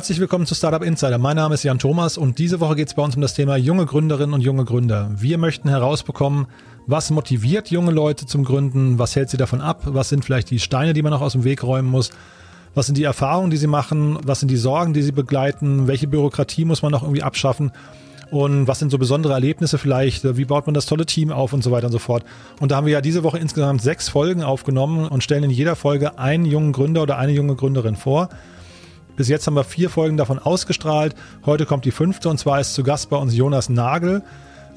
Herzlich willkommen zu Startup Insider. Mein Name ist Jan Thomas und diese Woche geht es bei uns um das Thema junge Gründerinnen und junge Gründer. Wir möchten herausbekommen, was motiviert junge Leute zum Gründen, was hält sie davon ab, was sind vielleicht die Steine, die man noch aus dem Weg räumen muss, was sind die Erfahrungen, die sie machen, was sind die Sorgen, die sie begleiten, welche Bürokratie muss man noch irgendwie abschaffen und was sind so besondere Erlebnisse vielleicht, wie baut man das tolle Team auf und so weiter und so fort. Und da haben wir ja diese Woche insgesamt sechs Folgen aufgenommen und stellen in jeder Folge einen jungen Gründer oder eine junge Gründerin vor. Bis jetzt haben wir vier Folgen davon ausgestrahlt. Heute kommt die fünfte und zwar ist zu Gast bei uns Jonas Nagel.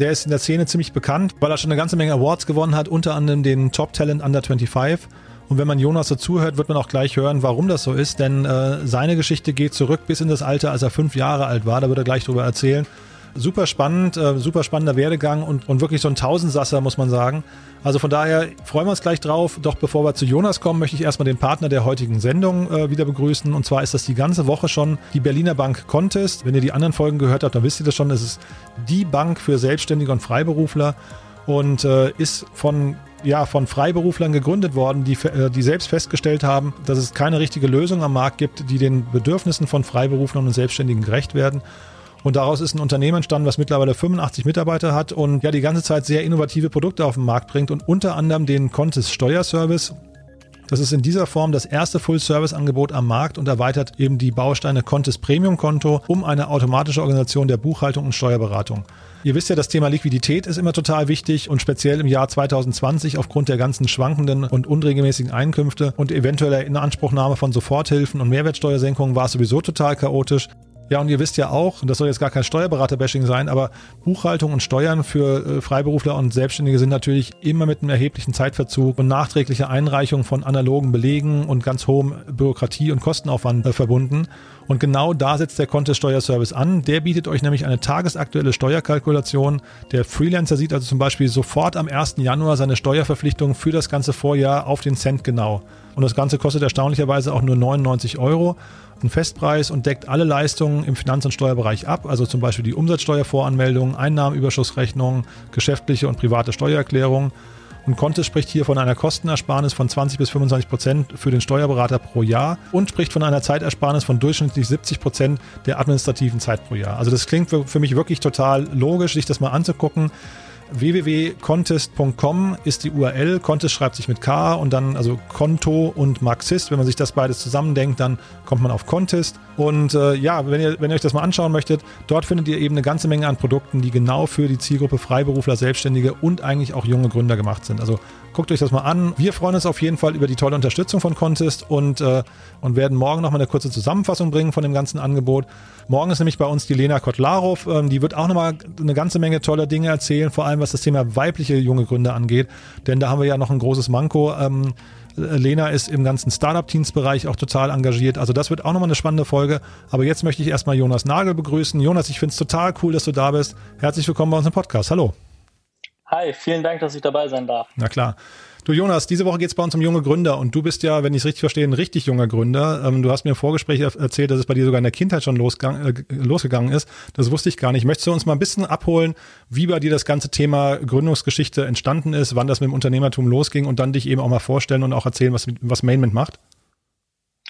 Der ist in der Szene ziemlich bekannt, weil er schon eine ganze Menge Awards gewonnen hat, unter anderem den Top Talent Under 25. Und wenn man Jonas so zuhört, wird man auch gleich hören, warum das so ist, denn äh, seine Geschichte geht zurück bis in das Alter, als er fünf Jahre alt war. Da wird er gleich drüber erzählen super spannend, äh, super spannender Werdegang und, und wirklich so ein Tausendsasser, muss man sagen. Also von daher freuen wir uns gleich drauf. Doch bevor wir zu Jonas kommen, möchte ich erstmal den Partner der heutigen Sendung äh, wieder begrüßen. Und zwar ist das die ganze Woche schon die Berliner Bank Contest. Wenn ihr die anderen Folgen gehört habt, dann wisst ihr das schon. Es ist die Bank für Selbstständige und Freiberufler und äh, ist von ja, von Freiberuflern gegründet worden, die, äh, die selbst festgestellt haben, dass es keine richtige Lösung am Markt gibt, die den Bedürfnissen von Freiberuflern und Selbstständigen gerecht werden. Und daraus ist ein Unternehmen entstanden, was mittlerweile 85 Mitarbeiter hat und ja die ganze Zeit sehr innovative Produkte auf den Markt bringt und unter anderem den Contis Steuerservice. Das ist in dieser Form das erste Full-Service-Angebot am Markt und erweitert eben die Bausteine Contis Premium-Konto um eine automatische Organisation der Buchhaltung und Steuerberatung. Ihr wisst ja, das Thema Liquidität ist immer total wichtig und speziell im Jahr 2020 aufgrund der ganzen schwankenden und unregelmäßigen Einkünfte und eventueller Inanspruchnahme von Soforthilfen und Mehrwertsteuersenkungen war es sowieso total chaotisch. Ja, und ihr wisst ja auch, und das soll jetzt gar kein Steuerberater-Bashing sein, aber Buchhaltung und Steuern für äh, Freiberufler und Selbstständige sind natürlich immer mit einem erheblichen Zeitverzug und nachträglicher Einreichung von analogen Belegen und ganz hohem Bürokratie- und Kostenaufwand äh, verbunden. Und genau da setzt der Contest Steuerservice an. Der bietet euch nämlich eine tagesaktuelle Steuerkalkulation. Der Freelancer sieht also zum Beispiel sofort am 1. Januar seine Steuerverpflichtung für das ganze Vorjahr auf den Cent genau. Und das Ganze kostet erstaunlicherweise auch nur 99 Euro einen Festpreis und deckt alle Leistungen im Finanz- und Steuerbereich ab, also zum Beispiel die Umsatzsteuervoranmeldung, Einnahmenüberschussrechnung, geschäftliche und private Steuererklärung. Und Contes spricht hier von einer Kostenersparnis von 20 bis 25 Prozent für den Steuerberater pro Jahr und spricht von einer Zeitersparnis von durchschnittlich 70 Prozent der administrativen Zeit pro Jahr. Also das klingt für mich wirklich total logisch, sich das mal anzugucken www.contest.com ist die URL. Contest schreibt sich mit K und dann also Konto und Marxist. Wenn man sich das beides zusammendenkt, dann kommt man auf Contest. Und äh, ja, wenn ihr, wenn ihr euch das mal anschauen möchtet, dort findet ihr eben eine ganze Menge an Produkten, die genau für die Zielgruppe Freiberufler, Selbstständige und eigentlich auch junge Gründer gemacht sind. Also guckt euch das mal an. Wir freuen uns auf jeden Fall über die tolle Unterstützung von Contest und, äh, und werden morgen nochmal eine kurze Zusammenfassung bringen von dem ganzen Angebot. Morgen ist nämlich bei uns die Lena Kotlarov. Ähm, die wird auch nochmal eine ganze Menge toller Dinge erzählen, vor allem was das Thema weibliche junge Gründer angeht. Denn da haben wir ja noch ein großes Manko. Ähm, Lena ist im ganzen Startup-Teams-Bereich auch total engagiert. Also das wird auch nochmal eine spannende Folge. Aber jetzt möchte ich erstmal Jonas Nagel begrüßen. Jonas, ich finde es total cool, dass du da bist. Herzlich willkommen bei uns im Podcast. Hallo. Hi, vielen Dank, dass ich dabei sein darf. Na klar. Du Jonas, diese Woche geht es bei uns um junge Gründer und du bist ja, wenn ich es richtig verstehe, ein richtig junger Gründer. Ähm, du hast mir im Vorgespräch erzählt, dass es bei dir sogar in der Kindheit schon losgang, äh, losgegangen ist. Das wusste ich gar nicht. Möchtest du uns mal ein bisschen abholen, wie bei dir das ganze Thema Gründungsgeschichte entstanden ist, wann das mit dem Unternehmertum losging und dann dich eben auch mal vorstellen und auch erzählen, was, was Mainment macht?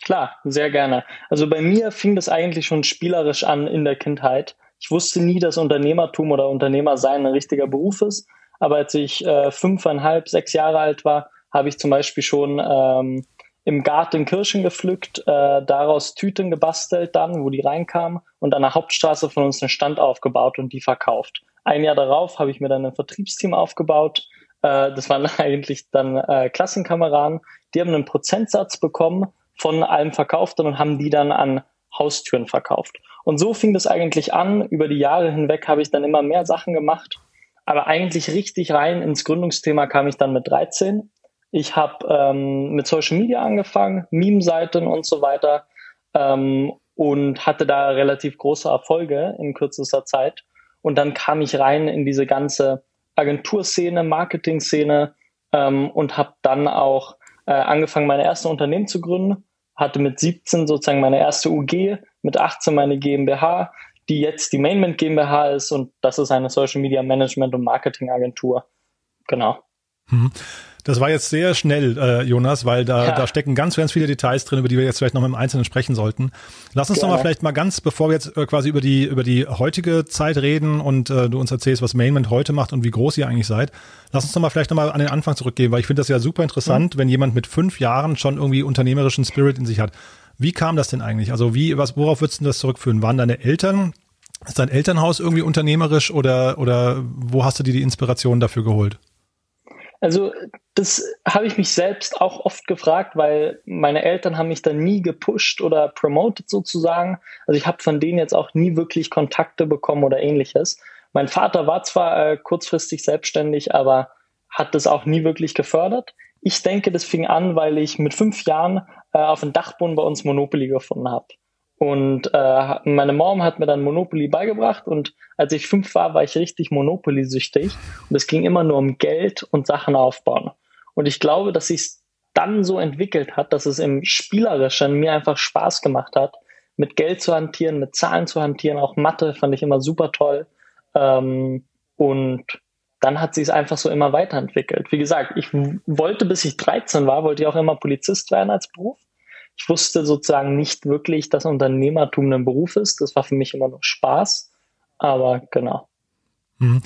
Klar, sehr gerne. Also bei mir fing das eigentlich schon spielerisch an in der Kindheit. Ich wusste nie, dass Unternehmertum oder Unternehmer sein ein richtiger Beruf ist. Aber als ich äh, fünfeinhalb, sechs Jahre alt war, habe ich zum Beispiel schon ähm, im Garten Kirschen gepflückt, äh, daraus Tüten gebastelt dann, wo die reinkamen und an der Hauptstraße von uns einen Stand aufgebaut und die verkauft. Ein Jahr darauf habe ich mir dann ein Vertriebsteam aufgebaut. Äh, das waren eigentlich dann äh, Klassenkameraden. Die haben einen Prozentsatz bekommen von allem Verkauften und haben die dann an Haustüren verkauft. Und so fing das eigentlich an. Über die Jahre hinweg habe ich dann immer mehr Sachen gemacht aber eigentlich richtig rein ins Gründungsthema kam ich dann mit 13. Ich habe ähm, mit Social Media angefangen, Meme-Seiten und so weiter ähm, und hatte da relativ große Erfolge in kürzester Zeit. Und dann kam ich rein in diese ganze Agenturszene, Marketing-Szene ähm, und habe dann auch äh, angefangen, meine erste Unternehmen zu gründen. Hatte mit 17 sozusagen meine erste UG, mit 18 meine GmbH, die jetzt die Mainment GmbH ist und das ist eine Social Media Management und Marketing Agentur. Genau. Mhm. Das war jetzt sehr schnell, äh, Jonas, weil da, ja. da stecken ganz, ganz viele Details drin, über die wir jetzt vielleicht noch im Einzelnen sprechen sollten. Lass uns doch mal vielleicht mal ganz, bevor wir jetzt äh, quasi über die, über die heutige Zeit reden und äh, du uns erzählst, was Mainment heute macht und wie groß ihr eigentlich seid, lass uns doch mal vielleicht noch mal an den Anfang zurückgehen, weil ich finde das ja super interessant, mhm. wenn jemand mit fünf Jahren schon irgendwie unternehmerischen Spirit in sich hat. Wie kam das denn eigentlich? Also wie, was, worauf würdest du das zurückführen? Waren deine Eltern, ist dein Elternhaus irgendwie unternehmerisch oder, oder wo hast du dir die Inspiration dafür geholt? Also das habe ich mich selbst auch oft gefragt, weil meine Eltern haben mich dann nie gepusht oder promoted sozusagen. Also ich habe von denen jetzt auch nie wirklich Kontakte bekommen oder ähnliches. Mein Vater war zwar äh, kurzfristig selbstständig, aber hat das auch nie wirklich gefördert. Ich denke, das fing an, weil ich mit fünf Jahren äh, auf dem Dachboden bei uns Monopoly gefunden habe. Und äh, meine Mom hat mir dann Monopoly beigebracht und als ich fünf war, war ich richtig Monopoly-süchtig und es ging immer nur um Geld und Sachen aufbauen. Und ich glaube, dass sich dann so entwickelt hat, dass es im Spielerischen mir einfach Spaß gemacht hat, mit Geld zu hantieren, mit Zahlen zu hantieren, auch Mathe fand ich immer super toll. Ähm, und dann hat sich es einfach so immer weiterentwickelt. Wie gesagt, ich wollte, bis ich 13 war, wollte ich auch immer Polizist werden als Beruf. Ich wusste sozusagen nicht wirklich, dass Unternehmertum ein Beruf ist. Das war für mich immer nur Spaß. Aber genau. Mhm.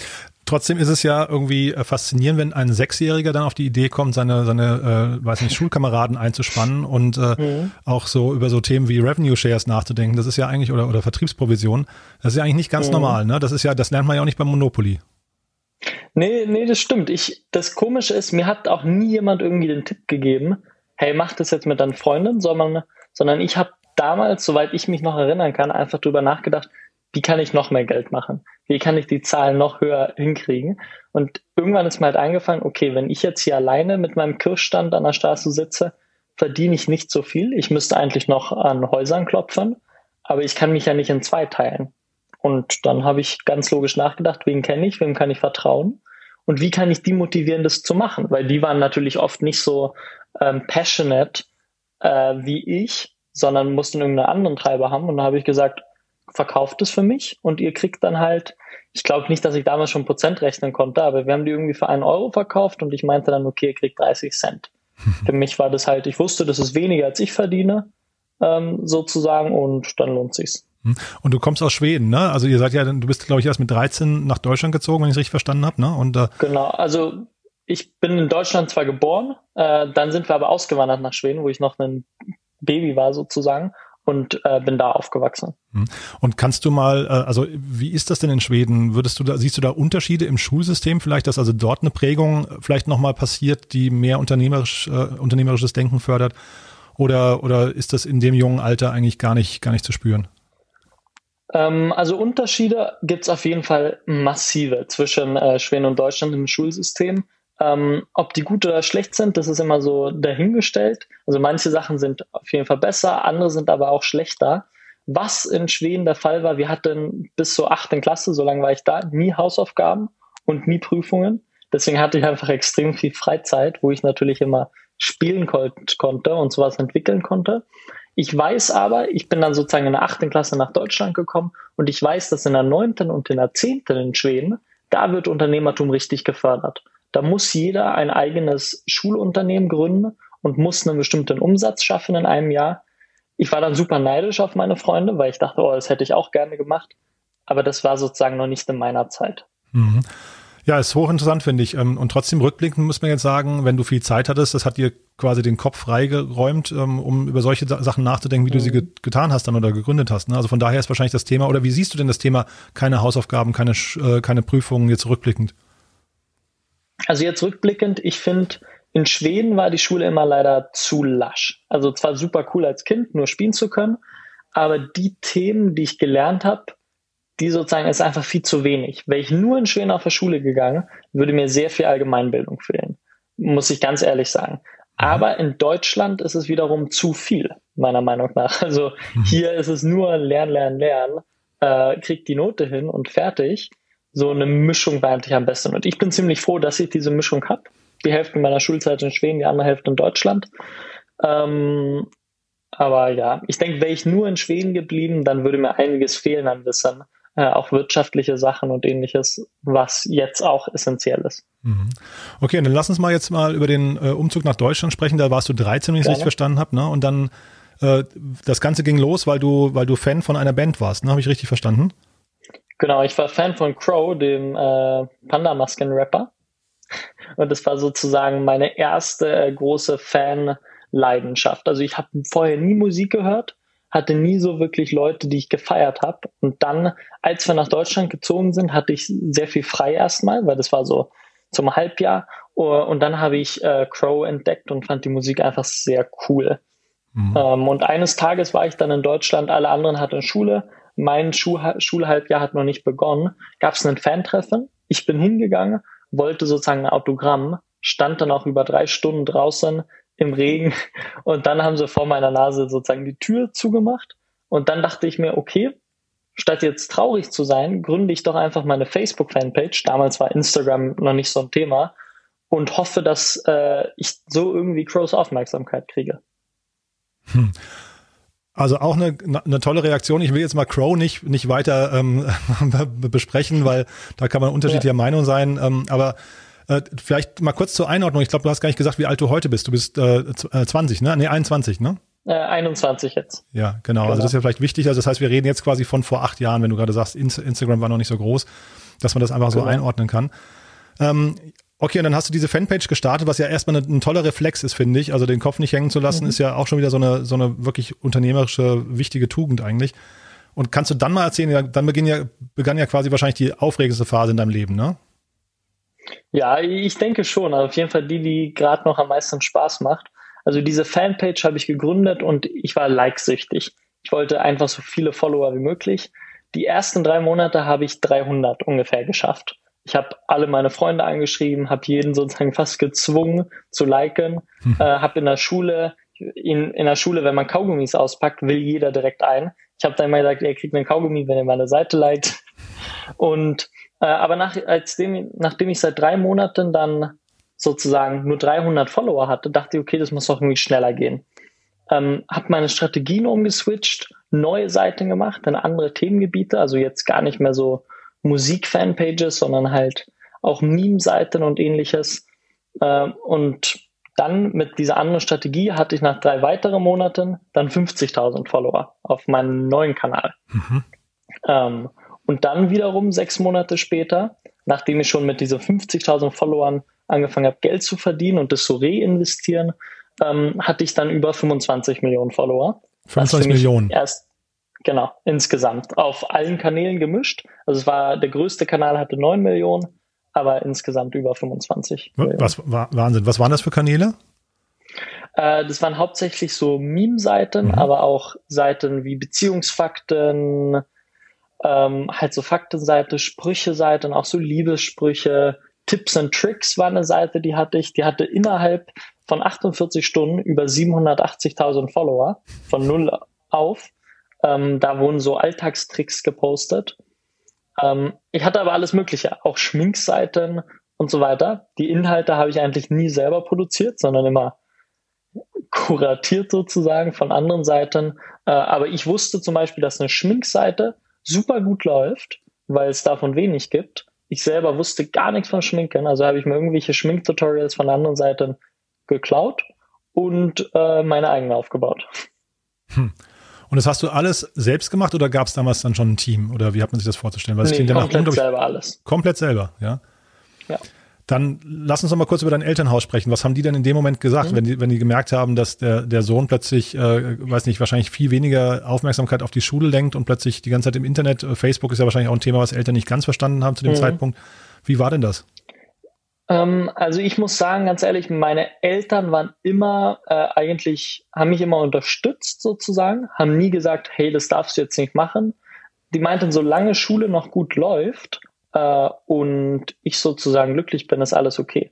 Trotzdem ist es ja irgendwie äh, faszinierend, wenn ein Sechsjähriger dann auf die Idee kommt, seine, seine äh, weiß nicht, Schulkameraden einzuspannen und äh, mhm. auch so über so Themen wie Revenue Shares nachzudenken. Das ist ja eigentlich, oder, oder Vertriebsprovision, das ist ja eigentlich nicht ganz mhm. normal, ne? Das ist ja, das lernt man ja auch nicht beim Monopoly. Nee, nee, das stimmt. Ich, das Komische ist, mir hat auch nie jemand irgendwie den Tipp gegeben, hey, mach das jetzt mit deinen Freunden, sondern, sondern ich habe damals, soweit ich mich noch erinnern kann, einfach drüber nachgedacht, wie kann ich noch mehr Geld machen? Wie kann ich die Zahlen noch höher hinkriegen? Und irgendwann ist mir halt eingefallen, okay, wenn ich jetzt hier alleine mit meinem Kirschstand an der Straße sitze, verdiene ich nicht so viel. Ich müsste eigentlich noch an Häusern klopfen, aber ich kann mich ja nicht in zwei teilen. Und dann habe ich ganz logisch nachgedacht, wen kenne ich, wem kann ich vertrauen und wie kann ich die motivieren, das zu machen? Weil die waren natürlich oft nicht so ähm, passionate äh, wie ich, sondern mussten irgendeinen anderen Treiber haben. Und da habe ich gesagt, verkauft es für mich und ihr kriegt dann halt, ich glaube nicht, dass ich damals schon Prozent rechnen konnte, aber wir haben die irgendwie für einen Euro verkauft und ich meinte dann, okay, ihr kriegt 30 Cent. für mich war das halt, ich wusste, das ist weniger als ich verdiene, ähm, sozusagen, und dann lohnt sich's. Hm. Und du kommst aus Schweden, ne? Also ihr seid ja, du bist, glaube ich, erst mit 13 nach Deutschland gezogen, wenn ich es richtig verstanden habe, ne? Und, äh genau, also ich bin in Deutschland zwar geboren, äh, dann sind wir aber ausgewandert nach Schweden, wo ich noch ein Baby war sozusagen und äh, bin da aufgewachsen. Hm. Und kannst du mal, äh, also wie ist das denn in Schweden? Würdest du da, siehst du da Unterschiede im Schulsystem vielleicht, dass also dort eine Prägung vielleicht nochmal passiert, die mehr unternehmerisch, äh, unternehmerisches Denken fördert? Oder, oder ist das in dem jungen Alter eigentlich gar nicht, gar nicht zu spüren? Ähm, also Unterschiede gibt es auf jeden Fall massive zwischen äh, Schweden und Deutschland im Schulsystem. Ähm, ob die gut oder schlecht sind, das ist immer so dahingestellt. Also manche Sachen sind auf jeden Fall besser, andere sind aber auch schlechter. Was in Schweden der Fall war, wir hatten bis zur achten Klasse, so lange war ich da, nie Hausaufgaben und nie Prüfungen. Deswegen hatte ich einfach extrem viel Freizeit, wo ich natürlich immer spielen konnte und sowas entwickeln konnte. Ich weiß aber, ich bin dann sozusagen in der achten Klasse nach Deutschland gekommen und ich weiß, dass in der neunten und in der zehnten in Schweden, da wird Unternehmertum richtig gefördert. Da muss jeder ein eigenes Schulunternehmen gründen und muss einen bestimmten Umsatz schaffen in einem Jahr. Ich war dann super neidisch auf meine Freunde, weil ich dachte, oh, das hätte ich auch gerne gemacht. Aber das war sozusagen noch nicht in meiner Zeit. Mhm. Ja, ist hochinteressant, finde ich. Ähm, und trotzdem rückblickend muss man jetzt sagen, wenn du viel Zeit hattest, das hat dir quasi den Kopf freigeräumt, ähm, um über solche Sachen nachzudenken, wie du sie mhm. getan hast dann oder gegründet hast. Ne? Also von daher ist wahrscheinlich das Thema, oder wie siehst du denn das Thema, keine Hausaufgaben, keine, äh, keine Prüfungen jetzt rückblickend? Also jetzt rückblickend, ich finde, in Schweden war die Schule immer leider zu lasch. Also zwar super cool als Kind, nur spielen zu können, aber die Themen, die ich gelernt habe, die sozusagen ist einfach viel zu wenig. Wäre ich nur in Schweden auf der Schule gegangen, würde mir sehr viel Allgemeinbildung fehlen. Muss ich ganz ehrlich sagen. Mhm. Aber in Deutschland ist es wiederum zu viel, meiner Meinung nach. Also mhm. hier ist es nur Lernen, Lernen, Lernen, äh, kriegt die Note hin und fertig. So eine Mischung war eigentlich am besten. Und ich bin ziemlich froh, dass ich diese Mischung habe. Die Hälfte meiner Schulzeit in Schweden, die andere Hälfte in Deutschland. Ähm, aber ja, ich denke, wäre ich nur in Schweden geblieben, dann würde mir einiges fehlen an Wissen äh, auch wirtschaftliche Sachen und ähnliches, was jetzt auch essentiell ist. Mhm. Okay, dann lass uns mal jetzt mal über den äh, Umzug nach Deutschland sprechen. Da warst du 13, wenn ich es richtig verstanden habe, ne? Und dann äh, das Ganze ging los, weil du, weil du Fan von einer Band warst, ne? Habe ich richtig verstanden? Genau, ich war Fan von Crow, dem äh, Panda-Masken-Rapper. Und das war sozusagen meine erste äh, große Fan-Leidenschaft. Also ich habe vorher nie Musik gehört, hatte nie so wirklich Leute, die ich gefeiert habe. Und dann, als wir nach Deutschland gezogen sind, hatte ich sehr viel frei erstmal, weil das war so zum Halbjahr. Und dann habe ich äh, Crow entdeckt und fand die Musik einfach sehr cool. Mhm. Ähm, und eines Tages war ich dann in Deutschland, alle anderen hatten Schule, mein Schuh Schulhalbjahr hat noch nicht begonnen, gab es ein Fantreffen. Ich bin hingegangen, wollte sozusagen ein Autogramm, stand dann auch über drei Stunden draußen im Regen und dann haben sie vor meiner Nase sozusagen die Tür zugemacht. Und dann dachte ich mir, okay, statt jetzt traurig zu sein, gründe ich doch einfach meine Facebook-Fanpage. Damals war Instagram noch nicht so ein Thema und hoffe, dass äh, ich so irgendwie Crows Aufmerksamkeit kriege. Hm. Also auch eine, eine tolle Reaktion. Ich will jetzt mal Crow nicht, nicht weiter ähm, besprechen, weil da kann man unterschiedlicher ja. Meinung sein. Ähm, aber äh, vielleicht mal kurz zur Einordnung. Ich glaube, du hast gar nicht gesagt, wie alt du heute bist. Du bist äh, 20, äh, ne? Nee, 21, ne? Äh, 21 jetzt. Ja, genau. genau. Also das ist ja vielleicht wichtig. Also das heißt, wir reden jetzt quasi von vor acht Jahren, wenn du gerade sagst, Instagram war noch nicht so groß, dass man das einfach genau. so einordnen kann. Ähm, okay, und dann hast du diese Fanpage gestartet, was ja erstmal ein, ein toller Reflex ist, finde ich. Also den Kopf nicht hängen zu lassen, mhm. ist ja auch schon wieder so eine, so eine wirklich unternehmerische, wichtige Tugend eigentlich. Und kannst du dann mal erzählen, dann beginn ja, begann ja quasi wahrscheinlich die aufregendste Phase in deinem Leben, ne? Ja, ich denke schon. Also auf jeden Fall die, die gerade noch am meisten Spaß macht. Also diese Fanpage habe ich gegründet und ich war likesüchtig. Ich wollte einfach so viele Follower wie möglich. Die ersten drei Monate habe ich 300 ungefähr geschafft. Ich habe alle meine Freunde angeschrieben, habe jeden sozusagen fast gezwungen zu liken, hm. äh, habe in der Schule, in, in der Schule, wenn man Kaugummis auspackt, will jeder direkt ein. Ich habe dann immer gesagt, ihr kriegt einen Kaugummi, wenn ihr meine Seite liked. Und äh, aber nach, als dem, nachdem ich seit drei Monaten dann sozusagen nur 300 Follower hatte, dachte ich, okay, das muss doch irgendwie schneller gehen. Ähm, habe meine Strategien umgeswitcht, neue Seiten gemacht, in andere Themengebiete, also jetzt gar nicht mehr so Musik-Fanpages, sondern halt auch Meme-Seiten und ähnliches. Äh, und dann mit dieser anderen Strategie hatte ich nach drei weiteren Monaten dann 50.000 Follower auf meinem neuen Kanal. Mhm. Ähm, und dann wiederum sechs Monate später, nachdem ich schon mit diesen 50.000 Followern angefangen habe, Geld zu verdienen und das zu reinvestieren, ähm, hatte ich dann über 25 Millionen Follower. 25 Millionen? Erst, genau, insgesamt. Auf allen Kanälen gemischt. Also es war, der größte Kanal hatte 9 Millionen, aber insgesamt über 25 Was, war, Wahnsinn. Was waren das für Kanäle? Äh, das waren hauptsächlich so Meme-Seiten, mhm. aber auch Seiten wie Beziehungsfakten, ähm, halt so Faktenseite, Sprüche-Seite und auch so Liebessprüche. Tipps and Tricks war eine Seite, die hatte ich. Die hatte innerhalb von 48 Stunden über 780.000 Follower von null auf. Ähm, da wurden so Alltagstricks gepostet. Ähm, ich hatte aber alles Mögliche, auch Schminkseiten und so weiter. Die Inhalte habe ich eigentlich nie selber produziert, sondern immer kuratiert sozusagen von anderen Seiten. Äh, aber ich wusste zum Beispiel, dass eine Schminkseite super gut läuft, weil es davon wenig gibt. Ich selber wusste gar nichts von Schminken, also habe ich mir irgendwelche Schminktutorials von anderen Seiten geklaut und äh, meine eigene aufgebaut. Hm. Und das hast du alles selbst gemacht oder gab es damals dann schon ein Team? Oder wie hat man sich das vorzustellen? Weil nee, komplett selber alles. Komplett selber, ja? Ja. Dann lass uns noch mal kurz über dein Elternhaus sprechen. Was haben die denn in dem Moment gesagt, mhm. wenn, die, wenn die gemerkt haben, dass der, der Sohn plötzlich, äh, weiß nicht, wahrscheinlich viel weniger Aufmerksamkeit auf die Schule lenkt und plötzlich die ganze Zeit im Internet, äh, Facebook ist ja wahrscheinlich auch ein Thema, was Eltern nicht ganz verstanden haben zu dem mhm. Zeitpunkt. Wie war denn das? Ähm, also ich muss sagen, ganz ehrlich, meine Eltern waren immer äh, eigentlich, haben mich immer unterstützt sozusagen, haben nie gesagt, hey, das darfst du jetzt nicht machen. Die meinten, solange Schule noch gut läuft äh, und ich sozusagen glücklich bin, ist alles okay.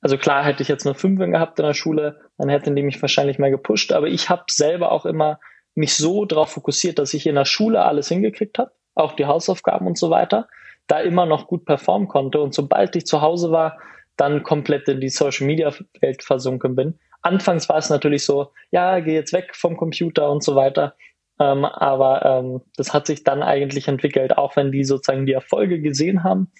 Also klar hätte ich jetzt nur fünf gehabt in der Schule, dann hätten die mich wahrscheinlich mehr gepusht, aber ich habe selber auch immer mich so darauf fokussiert, dass ich in der Schule alles hingekriegt habe, auch die Hausaufgaben und so weiter, da immer noch gut performen konnte und sobald ich zu Hause war, dann komplett in die Social Media Welt versunken bin. Anfangs war es natürlich so, ja, geh jetzt weg vom Computer und so weiter. Ähm, aber ähm, das hat sich dann eigentlich entwickelt, auch wenn die sozusagen die Erfolge gesehen haben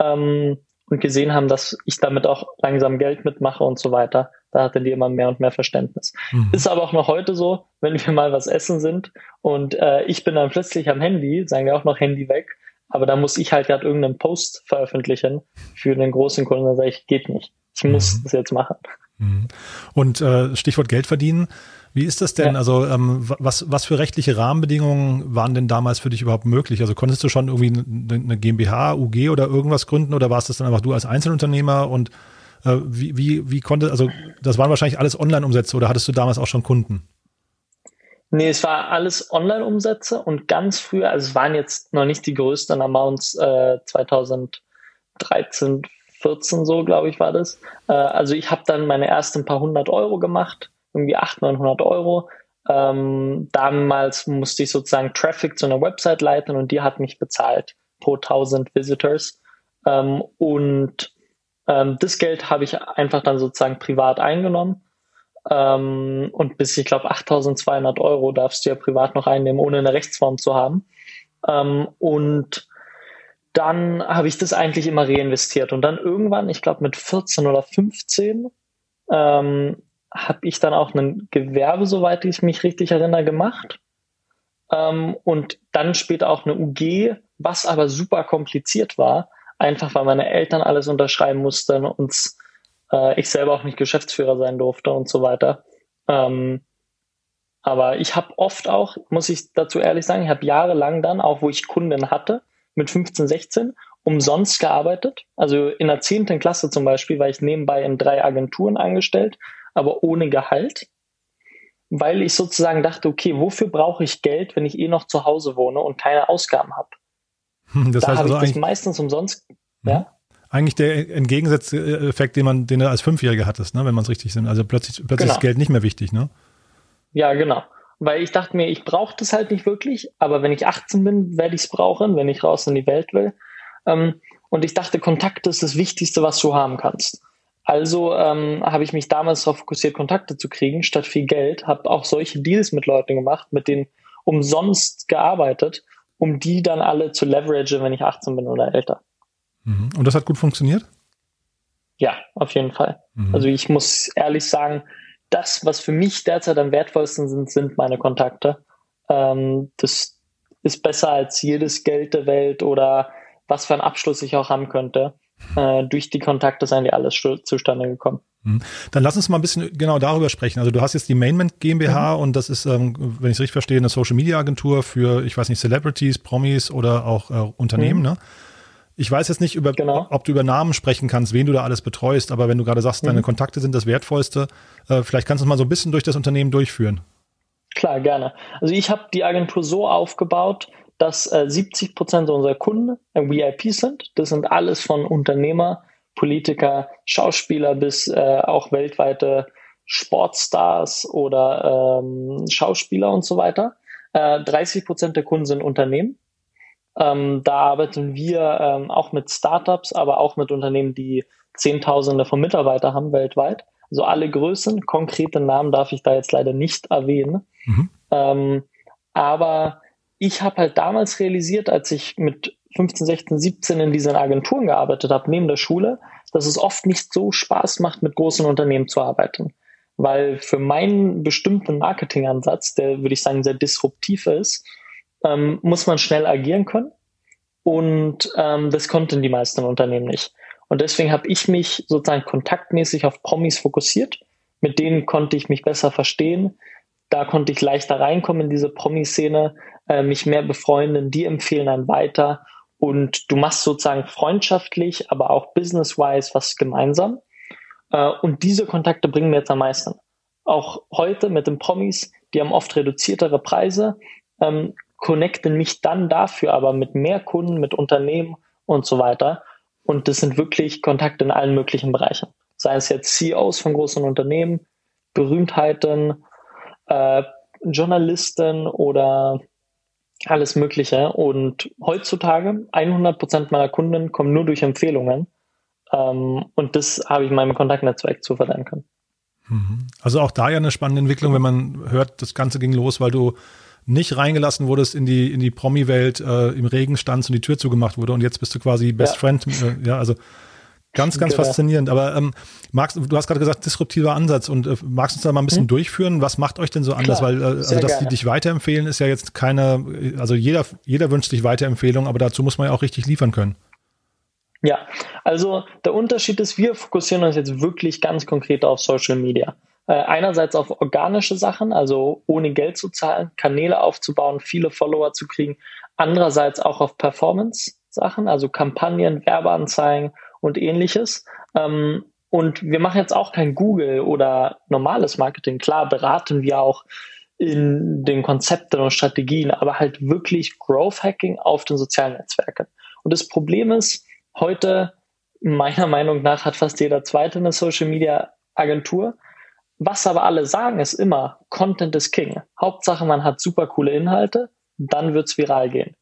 ähm, und gesehen haben, dass ich damit auch langsam Geld mitmache und so weiter. Da hatte die immer mehr und mehr Verständnis. Mhm. Ist aber auch noch heute so, wenn wir mal was essen sind und äh, ich bin dann plötzlich am Handy, sagen wir auch noch Handy weg, aber da muss ich halt gerade irgendeinen Post veröffentlichen für einen großen Kunden, dann sage ich, geht nicht. Ich muss mhm. das jetzt machen. Mhm. Und äh, Stichwort Geld verdienen. Wie ist das denn? Ja. Also ähm, was, was für rechtliche Rahmenbedingungen waren denn damals für dich überhaupt möglich? Also konntest du schon irgendwie eine GmbH, UG oder irgendwas gründen oder warst das dann einfach du als Einzelunternehmer und äh, wie, wie, wie konnte, also das waren wahrscheinlich alles Online-Umsätze oder hattest du damals auch schon Kunden? Nee, es war alles Online-Umsätze und ganz früher, also es waren jetzt noch nicht die größten Amounts äh, 2013, 14 so, glaube ich, war das. Äh, also ich habe dann meine ersten paar hundert Euro gemacht, irgendwie 800, 900 Euro. Ähm, damals musste ich sozusagen Traffic zu einer Website leiten und die hat mich bezahlt pro 1000 Visitors. Ähm, und ähm, das Geld habe ich einfach dann sozusagen privat eingenommen. Ähm, und bis, ich glaube, 8200 Euro darfst du ja privat noch einnehmen, ohne eine Rechtsform zu haben. Ähm, und dann habe ich das eigentlich immer reinvestiert. Und dann irgendwann, ich glaube mit 14 oder 15, ähm, habe ich dann auch ein Gewerbe, soweit ich mich richtig erinnere, gemacht. Ähm, und dann später auch eine UG, was aber super kompliziert war, einfach weil meine Eltern alles unterschreiben mussten und äh, ich selber auch nicht Geschäftsführer sein durfte und so weiter. Ähm, aber ich habe oft auch, muss ich dazu ehrlich sagen, ich habe jahrelang dann, auch wo ich Kunden hatte, mit 15, 16 umsonst gearbeitet. Also in der 10. Klasse zum Beispiel war ich nebenbei in drei Agenturen angestellt, aber ohne Gehalt, weil ich sozusagen dachte, okay, wofür brauche ich Geld, wenn ich eh noch zu Hause wohne und keine Ausgaben habe? Das da habe also ich das meistens umsonst. Mhm. Ja? Eigentlich der entgegengesetzte Effekt, den man, den du als Fünfjähriger hattest, ne, wenn man es richtig sind. Also plötzlich, plötzlich genau. ist Geld nicht mehr wichtig, ne? Ja, genau weil ich dachte mir, ich brauche das halt nicht wirklich, aber wenn ich 18 bin, werde ich es brauchen, wenn ich raus in die Welt will. Ähm, und ich dachte, Kontakte ist das Wichtigste, was du haben kannst. Also ähm, habe ich mich damals darauf fokussiert, Kontakte zu kriegen, statt viel Geld, habe auch solche Deals mit Leuten gemacht, mit denen umsonst gearbeitet, um die dann alle zu leveragen, wenn ich 18 bin oder älter. Mhm. Und das hat gut funktioniert? Ja, auf jeden Fall. Mhm. Also ich muss ehrlich sagen, das, was für mich derzeit am wertvollsten sind, sind meine Kontakte. Ähm, das ist besser als jedes Geld der Welt oder was für einen Abschluss ich auch haben könnte. Äh, durch die Kontakte sind die alles zustande gekommen. Mhm. Dann lass uns mal ein bisschen genau darüber sprechen. Also du hast jetzt die Mainment GmbH mhm. und das ist, ähm, wenn ich es richtig verstehe, eine Social Media Agentur für, ich weiß nicht, Celebrities, Promis oder auch äh, Unternehmen, mhm. ne? Ich weiß jetzt nicht, über, genau. ob du über Namen sprechen kannst, wen du da alles betreust, aber wenn du gerade sagst, mhm. deine Kontakte sind das Wertvollste, äh, vielleicht kannst du uns mal so ein bisschen durch das Unternehmen durchführen. Klar, gerne. Also ich habe die Agentur so aufgebaut, dass äh, 70 Prozent unserer Kunden äh, VIP sind. Das sind alles von Unternehmer, Politiker, Schauspieler bis äh, auch weltweite Sportstars oder ähm, Schauspieler und so weiter. Äh, 30 Prozent der Kunden sind Unternehmen. Ähm, da arbeiten wir ähm, auch mit Startups, aber auch mit Unternehmen, die Zehntausende von Mitarbeitern haben weltweit. Also alle Größen, konkrete Namen darf ich da jetzt leider nicht erwähnen. Mhm. Ähm, aber ich habe halt damals realisiert, als ich mit 15, 16, 17 in diesen Agenturen gearbeitet habe, neben der Schule, dass es oft nicht so Spaß macht, mit großen Unternehmen zu arbeiten. Weil für meinen bestimmten Marketingansatz, der würde ich sagen sehr disruptiv ist, ähm, muss man schnell agieren können. Und ähm, das konnten die meisten Unternehmen nicht. Und deswegen habe ich mich sozusagen kontaktmäßig auf Promis fokussiert. Mit denen konnte ich mich besser verstehen. Da konnte ich leichter reinkommen in diese Promi-Szene, äh, mich mehr befreunden, die empfehlen einen weiter. Und du machst sozusagen freundschaftlich, aber auch business-wise was gemeinsam. Äh, und diese Kontakte bringen mir jetzt am meisten. Auch heute mit den Promis, die haben oft reduziertere Preise, ähm, connecten mich dann dafür aber mit mehr Kunden, mit Unternehmen und so weiter. Und das sind wirklich Kontakte in allen möglichen Bereichen. Seien es jetzt CEOs von großen Unternehmen, Berühmtheiten, äh, Journalisten oder alles Mögliche. Und heutzutage 100 Prozent meiner Kunden kommen nur durch Empfehlungen. Ähm, und das habe ich meinem Kontaktnetzwerk zu verdanken. Mhm. Also auch da ja eine spannende Entwicklung, wenn man hört, das Ganze ging los, weil du nicht reingelassen wurdest in die, in die Promi-Welt, äh, im Regen standst und die Tür zugemacht wurde und jetzt bist du quasi Best ja. Friend. Äh, ja, also ganz, ganz genau. faszinierend. Aber ähm, magst, du hast gerade gesagt, disruptiver Ansatz und äh, magst du uns da mal ein bisschen hm. durchführen? Was macht euch denn so anders? Klar, Weil, äh, also, dass gerne. die dich weiterempfehlen, ist ja jetzt keine, also jeder, jeder wünscht sich Weiterempfehlung, aber dazu muss man ja auch richtig liefern können. Ja, also der Unterschied ist, wir fokussieren uns jetzt wirklich ganz konkret auf Social Media. Äh, einerseits auf organische Sachen, also ohne Geld zu zahlen, Kanäle aufzubauen, viele Follower zu kriegen. Andererseits auch auf Performance-Sachen, also Kampagnen, Werbeanzeigen und ähnliches. Ähm, und wir machen jetzt auch kein Google oder normales Marketing. Klar beraten wir auch in den Konzepten und Strategien, aber halt wirklich Growth Hacking auf den sozialen Netzwerken. Und das Problem ist, heute, meiner Meinung nach, hat fast jeder zweite eine Social Media Agentur. Was aber alle sagen, ist immer, Content is King. Hauptsache, man hat super coole Inhalte, dann wird's viral gehen.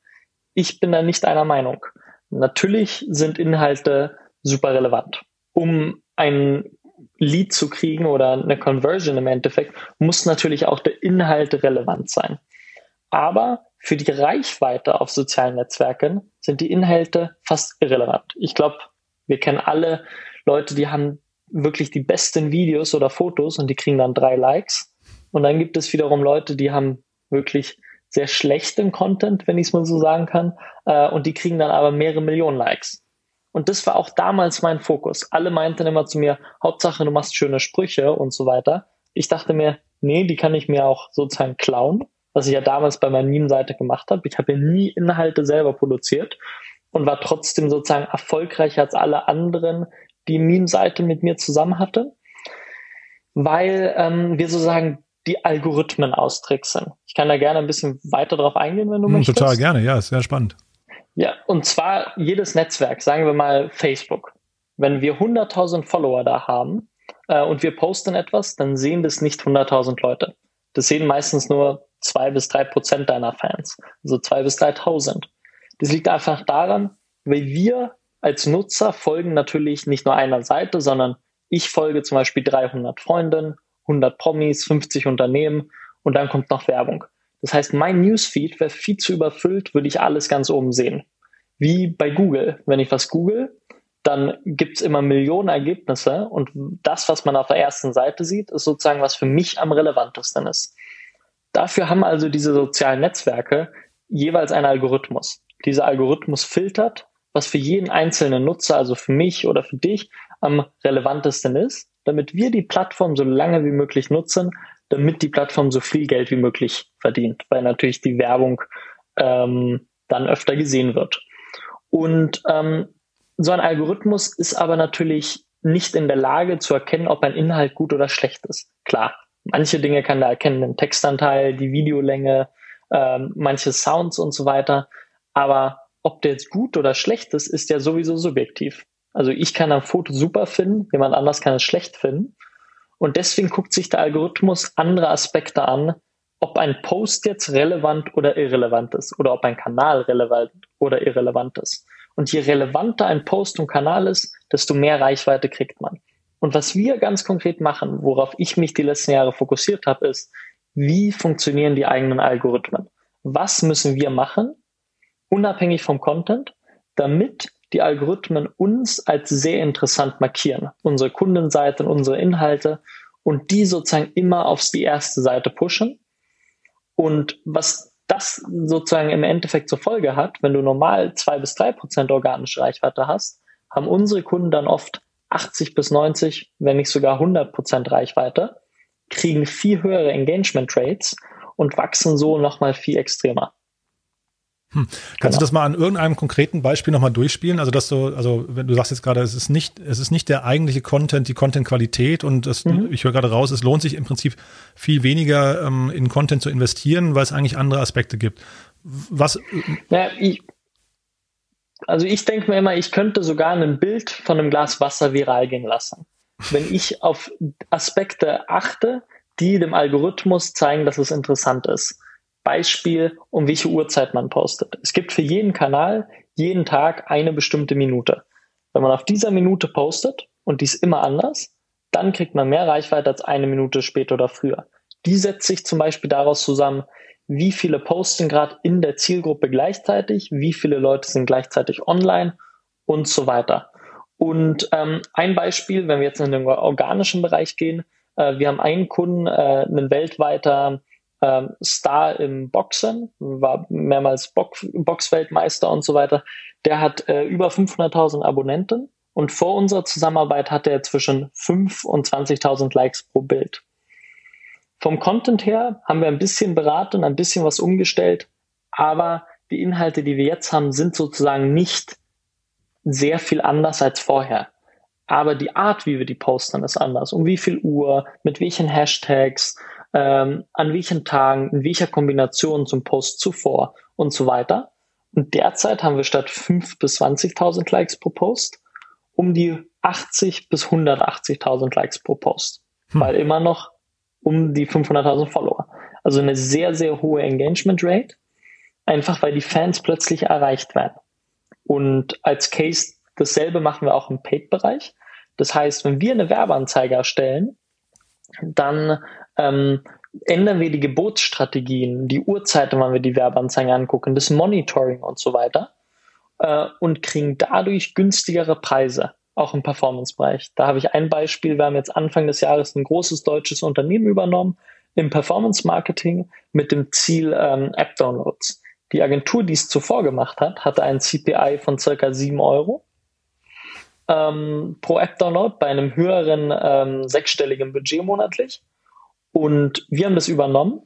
Ich bin da nicht einer Meinung. Natürlich sind Inhalte super relevant. Um ein Lead zu kriegen oder eine Conversion im Endeffekt, muss natürlich auch der Inhalt relevant sein. Aber für die Reichweite auf sozialen Netzwerken sind die Inhalte fast irrelevant. Ich glaube, wir kennen alle Leute, die haben wirklich die besten Videos oder Fotos und die kriegen dann drei Likes. Und dann gibt es wiederum Leute, die haben wirklich sehr schlechten Content, wenn ich es mal so sagen kann, äh, und die kriegen dann aber mehrere Millionen Likes. Und das war auch damals mein Fokus. Alle meinten immer zu mir, Hauptsache du machst schöne Sprüche und so weiter. Ich dachte mir, nee, die kann ich mir auch sozusagen klauen, was ich ja damals bei meiner Meme-Seite gemacht habe. Ich habe ja nie Inhalte selber produziert und war trotzdem sozusagen erfolgreicher als alle anderen, die Meme-Seite mit mir zusammen hatte, weil ähm, wir sozusagen die Algorithmen austricksen. Ich kann da gerne ein bisschen weiter drauf eingehen, wenn du hm, möchtest. Total gerne, ja, ist sehr spannend. Ja, und zwar jedes Netzwerk, sagen wir mal Facebook. Wenn wir 100.000 Follower da haben äh, und wir posten etwas, dann sehen das nicht 100.000 Leute. Das sehen meistens nur zwei bis drei Prozent deiner Fans, also zwei bis 3.000. Das liegt einfach daran, weil wir als Nutzer folgen natürlich nicht nur einer Seite, sondern ich folge zum Beispiel 300 Freunden, 100 Promis, 50 Unternehmen und dann kommt noch Werbung. Das heißt, mein Newsfeed wäre viel zu überfüllt, würde ich alles ganz oben sehen. Wie bei Google. Wenn ich was google, dann gibt es immer Millionen Ergebnisse und das, was man auf der ersten Seite sieht, ist sozusagen, was für mich am relevantesten ist. Dafür haben also diese sozialen Netzwerke jeweils einen Algorithmus. Dieser Algorithmus filtert was für jeden einzelnen Nutzer, also für mich oder für dich, am relevantesten ist, damit wir die Plattform so lange wie möglich nutzen, damit die Plattform so viel Geld wie möglich verdient, weil natürlich die Werbung ähm, dann öfter gesehen wird. Und ähm, so ein Algorithmus ist aber natürlich nicht in der Lage zu erkennen, ob ein Inhalt gut oder schlecht ist. Klar, manche Dinge kann er erkennen, den Textanteil, die Videolänge, ähm, manche Sounds und so weiter. Aber ob der jetzt gut oder schlecht ist, ist ja sowieso subjektiv. Also ich kann ein Foto super finden, jemand anders kann es schlecht finden. Und deswegen guckt sich der Algorithmus andere Aspekte an, ob ein Post jetzt relevant oder irrelevant ist oder ob ein Kanal relevant oder irrelevant ist. Und je relevanter ein Post und Kanal ist, desto mehr Reichweite kriegt man. Und was wir ganz konkret machen, worauf ich mich die letzten Jahre fokussiert habe, ist, wie funktionieren die eigenen Algorithmen? Was müssen wir machen, unabhängig vom Content, damit die Algorithmen uns als sehr interessant markieren. Unsere Kundenseite und unsere Inhalte und die sozusagen immer aufs die erste Seite pushen. Und was das sozusagen im Endeffekt zur Folge hat, wenn du normal zwei bis drei Prozent organische Reichweite hast, haben unsere Kunden dann oft 80 bis 90, wenn nicht sogar 100 Prozent Reichweite, kriegen viel höhere Engagement Rates und wachsen so nochmal viel extremer. Hm. Kannst genau. du das mal an irgendeinem konkreten Beispiel nochmal durchspielen? Also, dass du, also, wenn du sagst jetzt gerade, es ist nicht, es ist nicht der eigentliche Content, die Content-Qualität und das, mhm. ich höre gerade raus, es lohnt sich im Prinzip viel weniger ähm, in Content zu investieren, weil es eigentlich andere Aspekte gibt. Was? Ja, ich, also ich denke mir immer, ich könnte sogar ein Bild von einem Glas Wasser viral gehen lassen. Wenn ich auf Aspekte achte, die dem Algorithmus zeigen, dass es interessant ist. Beispiel, um welche Uhrzeit man postet. Es gibt für jeden Kanal jeden Tag eine bestimmte Minute. Wenn man auf dieser Minute postet und dies immer anders, dann kriegt man mehr Reichweite als eine Minute später oder früher. Die setzt sich zum Beispiel daraus zusammen, wie viele posten gerade in der Zielgruppe gleichzeitig, wie viele Leute sind gleichzeitig online und so weiter. Und ähm, ein Beispiel, wenn wir jetzt in den organischen Bereich gehen, äh, wir haben einen Kunden, äh, einen weltweiter äh, Star im Boxen, war mehrmals Box Boxweltmeister und so weiter. Der hat äh, über 500.000 Abonnenten und vor unserer Zusammenarbeit hatte er zwischen 5 und 20.000 Likes pro Bild. Vom Content her haben wir ein bisschen beraten, ein bisschen was umgestellt, aber die Inhalte, die wir jetzt haben, sind sozusagen nicht sehr viel anders als vorher. Aber die Art, wie wir die posten, ist anders. Um wie viel Uhr, mit welchen Hashtags, ähm, an welchen Tagen, in welcher Kombination zum Post zuvor und so weiter. Und derzeit haben wir statt 5.000 bis 20.000 Likes pro Post um die 80 bis 180.000 Likes pro Post. Hm. Weil immer noch um die 500.000 Follower. Also eine sehr, sehr hohe Engagement Rate. Einfach weil die Fans plötzlich erreicht werden. Und als Case dasselbe machen wir auch im Paid-Bereich. Das heißt, wenn wir eine Werbeanzeige erstellen, dann ähm, ändern wir die Gebotsstrategien, die Uhrzeiten, wann wir die Werbeanzeigen angucken, das Monitoring und so weiter äh, und kriegen dadurch günstigere Preise, auch im Performance-Bereich. Da habe ich ein Beispiel. Wir haben jetzt Anfang des Jahres ein großes deutsches Unternehmen übernommen im Performance-Marketing mit dem Ziel ähm, App-Downloads. Die Agentur, die es zuvor gemacht hat, hatte ein CPI von circa 7 Euro ähm, pro App-Download bei einem höheren ähm, sechsstelligen Budget monatlich. Und wir haben das übernommen.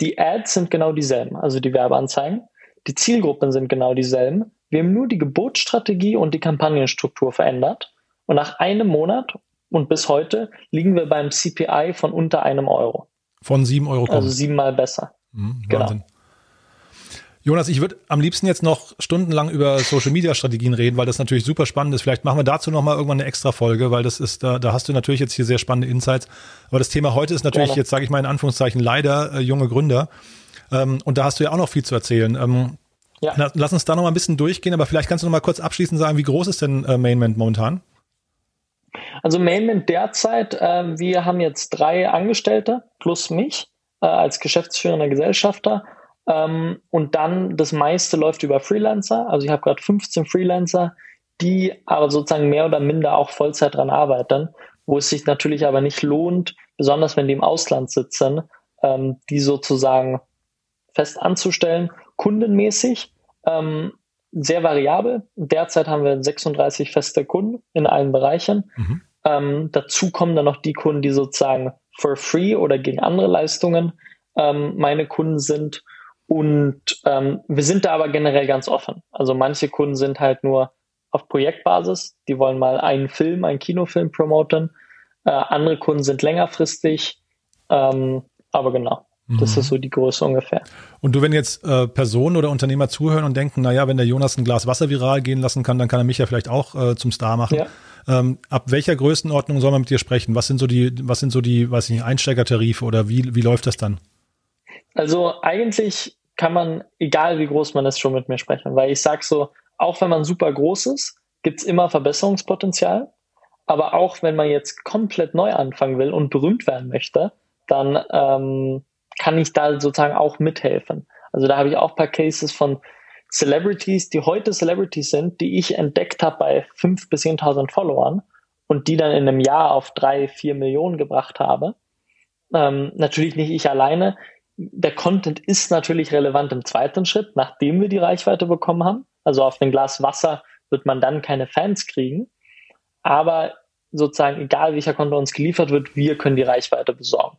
Die Ads sind genau dieselben, also die Werbeanzeigen. Die Zielgruppen sind genau dieselben. Wir haben nur die Gebotsstrategie und die Kampagnenstruktur verändert. Und nach einem Monat und bis heute liegen wir beim CPI von unter einem Euro. Von sieben Euro kommen. Also siebenmal besser. Mhm. Genau. Jonas, ich würde am liebsten jetzt noch stundenlang über Social Media Strategien reden, weil das natürlich super spannend ist. Vielleicht machen wir dazu nochmal irgendwann eine extra Folge, weil das ist, da, da hast du natürlich jetzt hier sehr spannende Insights. Aber das Thema heute ist natürlich Gerne. jetzt, sage ich mal in Anführungszeichen, leider äh, junge Gründer. Ähm, und da hast du ja auch noch viel zu erzählen. Ähm, ja. Na, lass uns da noch mal ein bisschen durchgehen, aber vielleicht kannst du noch mal kurz abschließend sagen, wie groß ist denn äh, Mainment momentan? Also Mainment derzeit, äh, wir haben jetzt drei Angestellte plus mich äh, als geschäftsführender Gesellschafter. Ähm, und dann das meiste läuft über Freelancer. Also ich habe gerade 15 Freelancer, die aber sozusagen mehr oder minder auch Vollzeit dran arbeiten, wo es sich natürlich aber nicht lohnt, besonders wenn die im Ausland sitzen, ähm, die sozusagen fest anzustellen kundenmäßig ähm, sehr variabel. Derzeit haben wir 36 feste Kunden in allen Bereichen. Mhm. Ähm, dazu kommen dann noch die Kunden, die sozusagen for free oder gegen andere Leistungen ähm, meine Kunden sind. Und ähm, wir sind da aber generell ganz offen. Also manche Kunden sind halt nur auf Projektbasis, die wollen mal einen Film, einen Kinofilm promoten. Äh, andere Kunden sind längerfristig. Ähm, aber genau. Das mhm. ist so die Größe ungefähr. Und du, wenn jetzt äh, Personen oder Unternehmer zuhören und denken, naja, wenn der Jonas ein Glas Wasser viral gehen lassen kann, dann kann er mich ja vielleicht auch äh, zum Star machen. Ja. Ähm, ab welcher Größenordnung soll man mit dir sprechen? Was sind so die, was sind so die, weiß ich nicht, Einsteigertarife oder wie, wie läuft das dann? Also eigentlich kann man, egal wie groß man ist, schon mit mir sprechen, weil ich sag so, auch wenn man super groß ist, gibt's immer Verbesserungspotenzial. Aber auch wenn man jetzt komplett neu anfangen will und berühmt werden möchte, dann ähm, kann ich da sozusagen auch mithelfen. Also da habe ich auch ein paar Cases von Celebrities, die heute Celebrities sind, die ich entdeckt habe bei 5.000 bis 10.000 Followern und die dann in einem Jahr auf drei, vier Millionen gebracht habe. Ähm, natürlich nicht ich alleine. Der Content ist natürlich relevant im zweiten Schritt, nachdem wir die Reichweite bekommen haben. Also auf ein Glas Wasser wird man dann keine Fans kriegen. Aber sozusagen, egal welcher Content uns geliefert wird, wir können die Reichweite besorgen.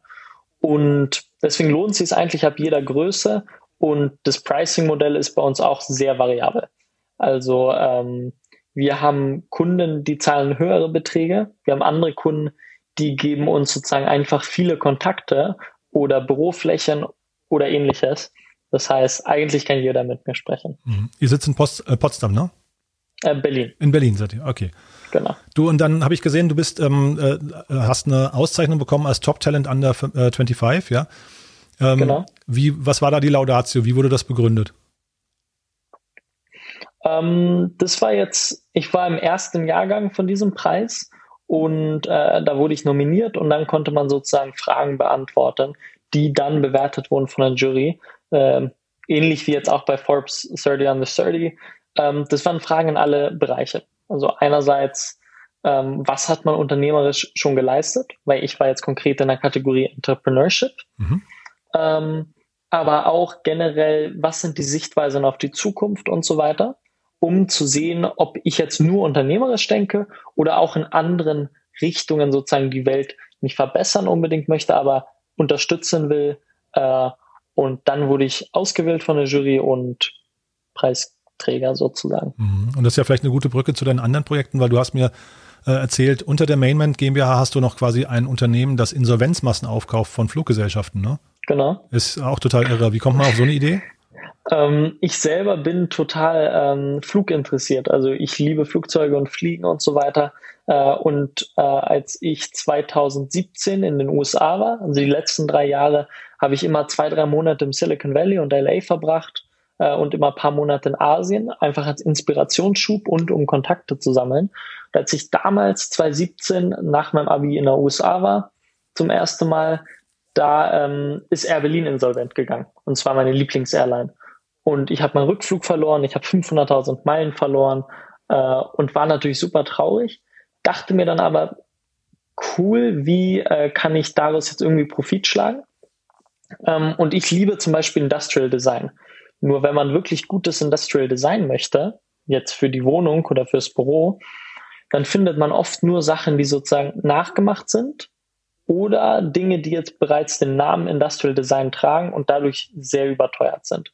Und deswegen lohnt es sich eigentlich ab jeder Größe. Und das Pricing-Modell ist bei uns auch sehr variabel. Also ähm, wir haben Kunden, die zahlen höhere Beträge. Wir haben andere Kunden, die geben uns sozusagen einfach viele Kontakte oder Büroflächen oder ähnliches. Das heißt, eigentlich kann jeder mit mir sprechen. Mhm. Ihr sitzt in Post, äh, Potsdam, ne? Äh, Berlin. In Berlin seid ihr, okay. Genau. Du, und dann habe ich gesehen, du bist, ähm, äh, hast eine Auszeichnung bekommen als Top Talent Under äh, 25, ja? Ähm, genau. Wie, was war da die Laudatio? Wie wurde das begründet? Ähm, das war jetzt, ich war im ersten Jahrgang von diesem Preis und äh, da wurde ich nominiert und dann konnte man sozusagen Fragen beantworten, die dann bewertet wurden von der Jury. Ähm, ähnlich wie jetzt auch bei Forbes 30 under 30. Ähm, das waren Fragen in alle Bereiche. Also einerseits, ähm, was hat man unternehmerisch schon geleistet? Weil ich war jetzt konkret in der Kategorie Entrepreneurship. Mhm. Ähm, aber auch generell, was sind die Sichtweisen auf die Zukunft und so weiter, um zu sehen, ob ich jetzt nur unternehmerisch denke oder auch in anderen Richtungen sozusagen die Welt nicht verbessern unbedingt möchte, aber unterstützen will. Äh, und dann wurde ich ausgewählt von der Jury und Preisträger sozusagen. Mhm. Und das ist ja vielleicht eine gute Brücke zu deinen anderen Projekten, weil du hast mir äh, erzählt, unter der Mainman GmbH hast du noch quasi ein Unternehmen, das Insolvenzmassen aufkauft von Fluggesellschaften, ne? Genau. Ist auch total irre. Wie kommt man auf so eine Idee? Ähm, ich selber bin total ähm, fluginteressiert. Also ich liebe Flugzeuge und Fliegen und so weiter. Äh, und äh, als ich 2017 in den USA war, also die letzten drei Jahre, habe ich immer zwei, drei Monate im Silicon Valley und LA verbracht äh, und immer ein paar Monate in Asien, einfach als Inspirationsschub und um Kontakte zu sammeln. Und als ich damals 2017 nach meinem Abi in der USA war, zum ersten Mal, da ähm, ist Air Berlin insolvent gegangen. Und zwar meine Lieblingsairline. Und ich habe meinen Rückflug verloren, ich habe 500.000 Meilen verloren äh, und war natürlich super traurig. Dachte mir dann aber, cool, wie äh, kann ich daraus jetzt irgendwie Profit schlagen? Ähm, und ich liebe zum Beispiel Industrial Design. Nur wenn man wirklich gutes Industrial Design möchte, jetzt für die Wohnung oder fürs Büro, dann findet man oft nur Sachen, die sozusagen nachgemacht sind oder Dinge, die jetzt bereits den Namen Industrial Design tragen und dadurch sehr überteuert sind.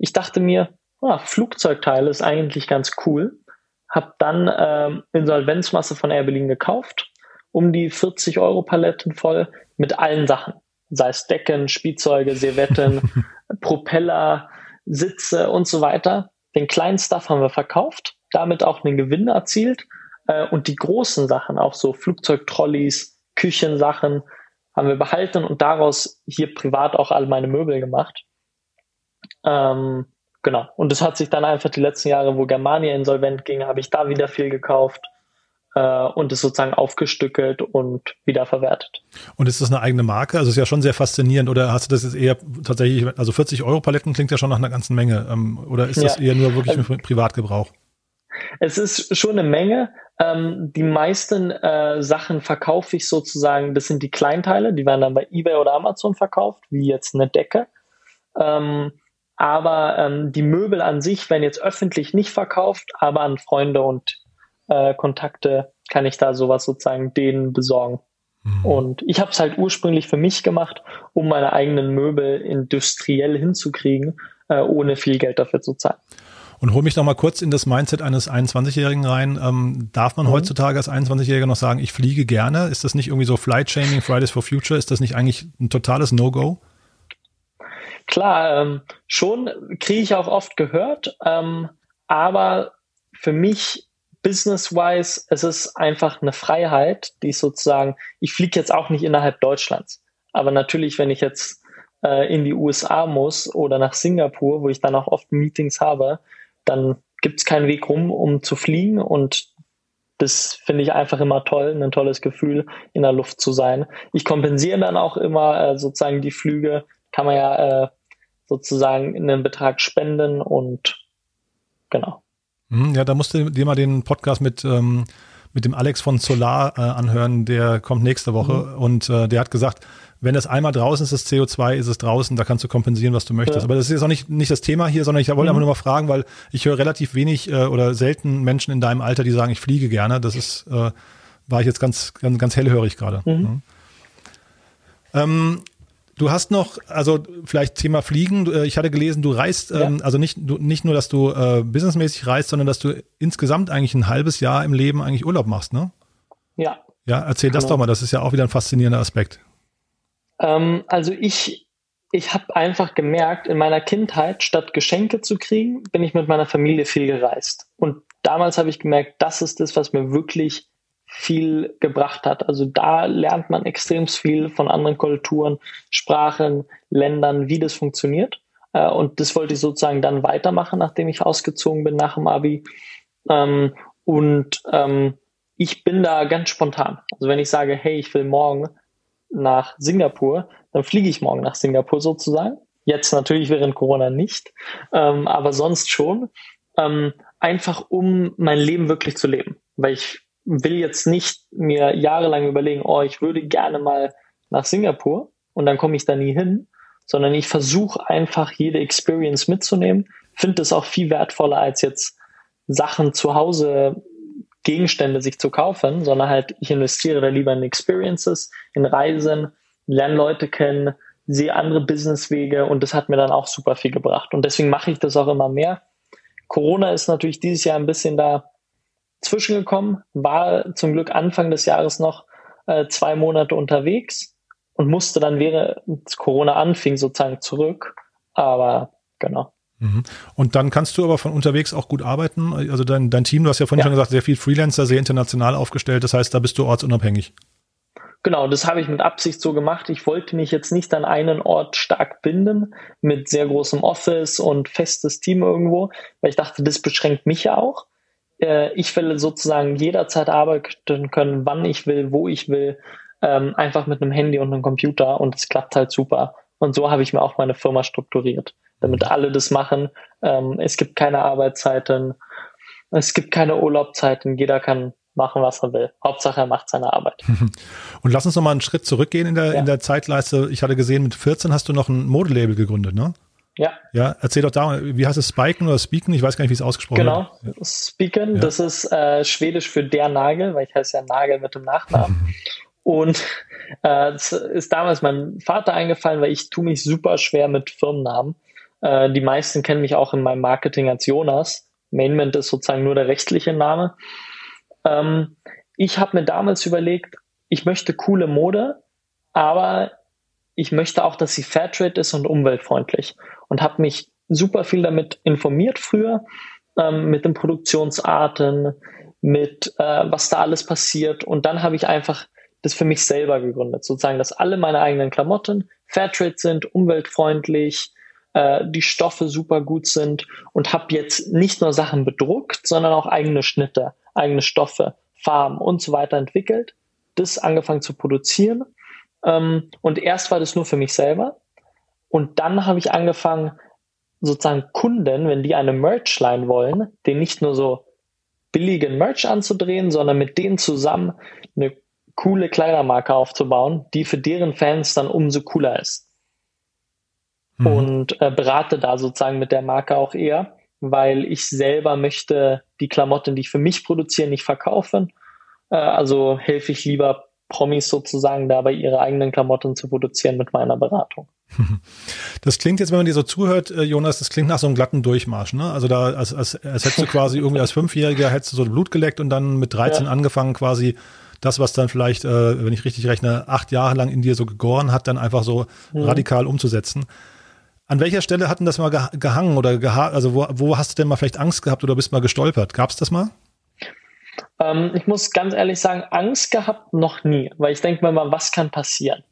Ich dachte mir, ah, Flugzeugteile ist eigentlich ganz cool. Hab dann ähm, Insolvenzmasse von Air Berlin gekauft, um die 40 Euro Paletten voll mit allen Sachen. Sei es Decken, Spielzeuge, Servetten, Propeller, Sitze und so weiter. Den kleinen Stuff haben wir verkauft, damit auch einen Gewinn erzielt. Äh, und die großen Sachen, auch so Flugzeugtrolleys, Küchensachen, haben wir behalten und daraus hier privat auch all meine Möbel gemacht. Ähm, genau. Und das hat sich dann einfach die letzten Jahre, wo Germania insolvent ging, habe ich da wieder viel gekauft äh, und es sozusagen aufgestückelt und wieder verwertet. Und ist das eine eigene Marke? Also ist ja schon sehr faszinierend. Oder hast du das jetzt eher tatsächlich, also 40 Euro Paletten klingt ja schon nach einer ganzen Menge. Ähm, oder ist das ja. eher nur wirklich für Privatgebrauch? Es ist schon eine Menge. Ähm, die meisten äh, Sachen verkaufe ich sozusagen, das sind die Kleinteile, die werden dann bei eBay oder Amazon verkauft, wie jetzt eine Decke. Ähm, aber ähm, die Möbel an sich werden jetzt öffentlich nicht verkauft, aber an Freunde und äh, Kontakte kann ich da sowas sozusagen denen besorgen. Mhm. Und ich habe es halt ursprünglich für mich gemacht, um meine eigenen Möbel industriell hinzukriegen, äh, ohne viel Geld dafür zu zahlen. Und hol mich noch mal kurz in das Mindset eines 21-Jährigen rein. Ähm, darf man mhm. heutzutage als 21-Jähriger noch sagen, ich fliege gerne? Ist das nicht irgendwie so Flight Shaming, Fridays for Future? Ist das nicht eigentlich ein totales No-Go? Klar, ähm, schon kriege ich auch oft gehört, ähm, aber für mich business-wise, es ist einfach eine Freiheit, die ich sozusagen, ich fliege jetzt auch nicht innerhalb Deutschlands, aber natürlich, wenn ich jetzt äh, in die USA muss oder nach Singapur, wo ich dann auch oft Meetings habe, dann gibt es keinen Weg rum, um zu fliegen und das finde ich einfach immer toll, ein tolles Gefühl, in der Luft zu sein. Ich kompensiere dann auch immer äh, sozusagen die Flüge, kann man ja äh, sozusagen einen Betrag spenden und genau. Hm, ja, da musst du dir mal den Podcast mit, ähm, mit dem Alex von Solar äh, anhören, der kommt nächste Woche mhm. und äh, der hat gesagt, wenn es einmal draußen ist, das CO2, ist es draußen, da kannst du kompensieren, was du möchtest. Ja. Aber das ist jetzt auch nicht, nicht das Thema hier, sondern ich wollte mhm. einfach nur mal fragen, weil ich höre relativ wenig äh, oder selten Menschen in deinem Alter, die sagen, ich fliege gerne. Das ist, äh, war ich jetzt ganz, ganz, ganz hellhörig gerade. Mhm. Ja. Ähm, Du hast noch, also vielleicht Thema Fliegen. Äh, ich hatte gelesen, du reist, ja. ähm, also nicht, du, nicht nur, dass du äh, businessmäßig reist, sondern dass du insgesamt eigentlich ein halbes Jahr im Leben eigentlich Urlaub machst, ne? Ja. Ja, erzähl genau. das doch mal. Das ist ja auch wieder ein faszinierender Aspekt. Ähm, also ich, ich habe einfach gemerkt, in meiner Kindheit, statt Geschenke zu kriegen, bin ich mit meiner Familie viel gereist. Und damals habe ich gemerkt, das ist das, was mir wirklich viel gebracht hat. Also da lernt man extrem viel von anderen Kulturen, Sprachen, Ländern, wie das funktioniert. Äh, und das wollte ich sozusagen dann weitermachen, nachdem ich ausgezogen bin nach dem Abi. Ähm, und ähm, ich bin da ganz spontan. Also wenn ich sage, hey, ich will morgen nach Singapur, dann fliege ich morgen nach Singapur sozusagen. Jetzt natürlich während Corona nicht, ähm, aber sonst schon. Einfach um mein Leben wirklich zu leben. Weil ich will jetzt nicht mir jahrelang überlegen, oh, ich würde gerne mal nach Singapur und dann komme ich da nie hin, sondern ich versuche einfach jede Experience mitzunehmen. Finde es auch viel wertvoller als jetzt Sachen zu Hause, Gegenstände sich zu kaufen, sondern halt ich investiere da lieber in Experiences, in Reisen, lerne Leute kennen, sehe andere Businesswege und das hat mir dann auch super viel gebracht. Und deswegen mache ich das auch immer mehr. Corona ist natürlich dieses Jahr ein bisschen da zwischengekommen, war zum Glück Anfang des Jahres noch äh, zwei Monate unterwegs und musste dann während Corona anfing sozusagen zurück. Aber genau. Mhm. Und dann kannst du aber von unterwegs auch gut arbeiten. Also dein, dein Team, du hast ja vorhin ja. schon gesagt, sehr viel Freelancer, sehr international aufgestellt. Das heißt, da bist du ortsunabhängig. Genau, das habe ich mit Absicht so gemacht. Ich wollte mich jetzt nicht an einen Ort stark binden mit sehr großem Office und festes Team irgendwo, weil ich dachte, das beschränkt mich ja auch. Äh, ich will sozusagen jederzeit arbeiten können, wann ich will, wo ich will, ähm, einfach mit einem Handy und einem Computer und es klappt halt super. Und so habe ich mir auch meine Firma strukturiert, damit alle das machen. Ähm, es gibt keine Arbeitszeiten, es gibt keine Urlaubzeiten, jeder kann machen, was er will. Hauptsache, er macht seine Arbeit. Und lass uns noch mal einen Schritt zurückgehen in der, ja. in der Zeitleiste. Ich hatte gesehen, mit 14 hast du noch ein Modelabel gegründet, ne? Ja. Ja, erzähl doch da, wie heißt es, Spiken oder Speaken? Ich weiß gar nicht, wie es ausgesprochen genau. wird. Genau, Spiken, ja. das ist äh, schwedisch für der Nagel, weil ich heiße ja Nagel mit dem Nachnamen. Und äh, das ist damals mein Vater eingefallen, weil ich tue mich super schwer mit Firmennamen. Äh, die meisten kennen mich auch in meinem Marketing als Jonas. Mainment ist sozusagen nur der rechtliche Name. Ähm, ich habe mir damals überlegt, ich möchte coole Mode, aber ich möchte auch, dass sie Fairtrade ist und umweltfreundlich. Und habe mich super viel damit informiert früher, ähm, mit den Produktionsarten, mit äh, was da alles passiert. Und dann habe ich einfach das für mich selber gegründet, sozusagen, dass alle meine eigenen Klamotten Fairtrade sind, umweltfreundlich, äh, die Stoffe super gut sind und habe jetzt nicht nur Sachen bedruckt, sondern auch eigene Schnitte eigene Stoffe, Farben und so weiter entwickelt, das angefangen zu produzieren. Ähm, und erst war das nur für mich selber. Und dann habe ich angefangen, sozusagen Kunden, wenn die eine Merchline wollen, den nicht nur so billigen Merch anzudrehen, sondern mit denen zusammen eine coole Kleidermarke aufzubauen, die für deren Fans dann umso cooler ist. Mhm. Und äh, berate da sozusagen mit der Marke auch eher weil ich selber möchte die Klamotten, die ich für mich produziere, nicht verkaufen. Äh, also helfe ich lieber Promis sozusagen dabei, ihre eigenen Klamotten zu produzieren mit meiner Beratung. Das klingt jetzt, wenn man dir so zuhört, äh, Jonas, das klingt nach so einem glatten Durchmarsch. Ne? Also da, als, als, als hättest du quasi irgendwie als Fünfjähriger hättest du so Blut geleckt und dann mit 13 ja. angefangen quasi das, was dann vielleicht, äh, wenn ich richtig rechne, acht Jahre lang in dir so gegoren hat, dann einfach so mhm. radikal umzusetzen. An welcher Stelle hatten das mal gehangen oder geha also wo, wo hast du denn mal vielleicht Angst gehabt oder bist mal gestolpert? Gab es das mal? Ähm, ich muss ganz ehrlich sagen, Angst gehabt noch nie, weil ich denke mir mal, was kann passieren?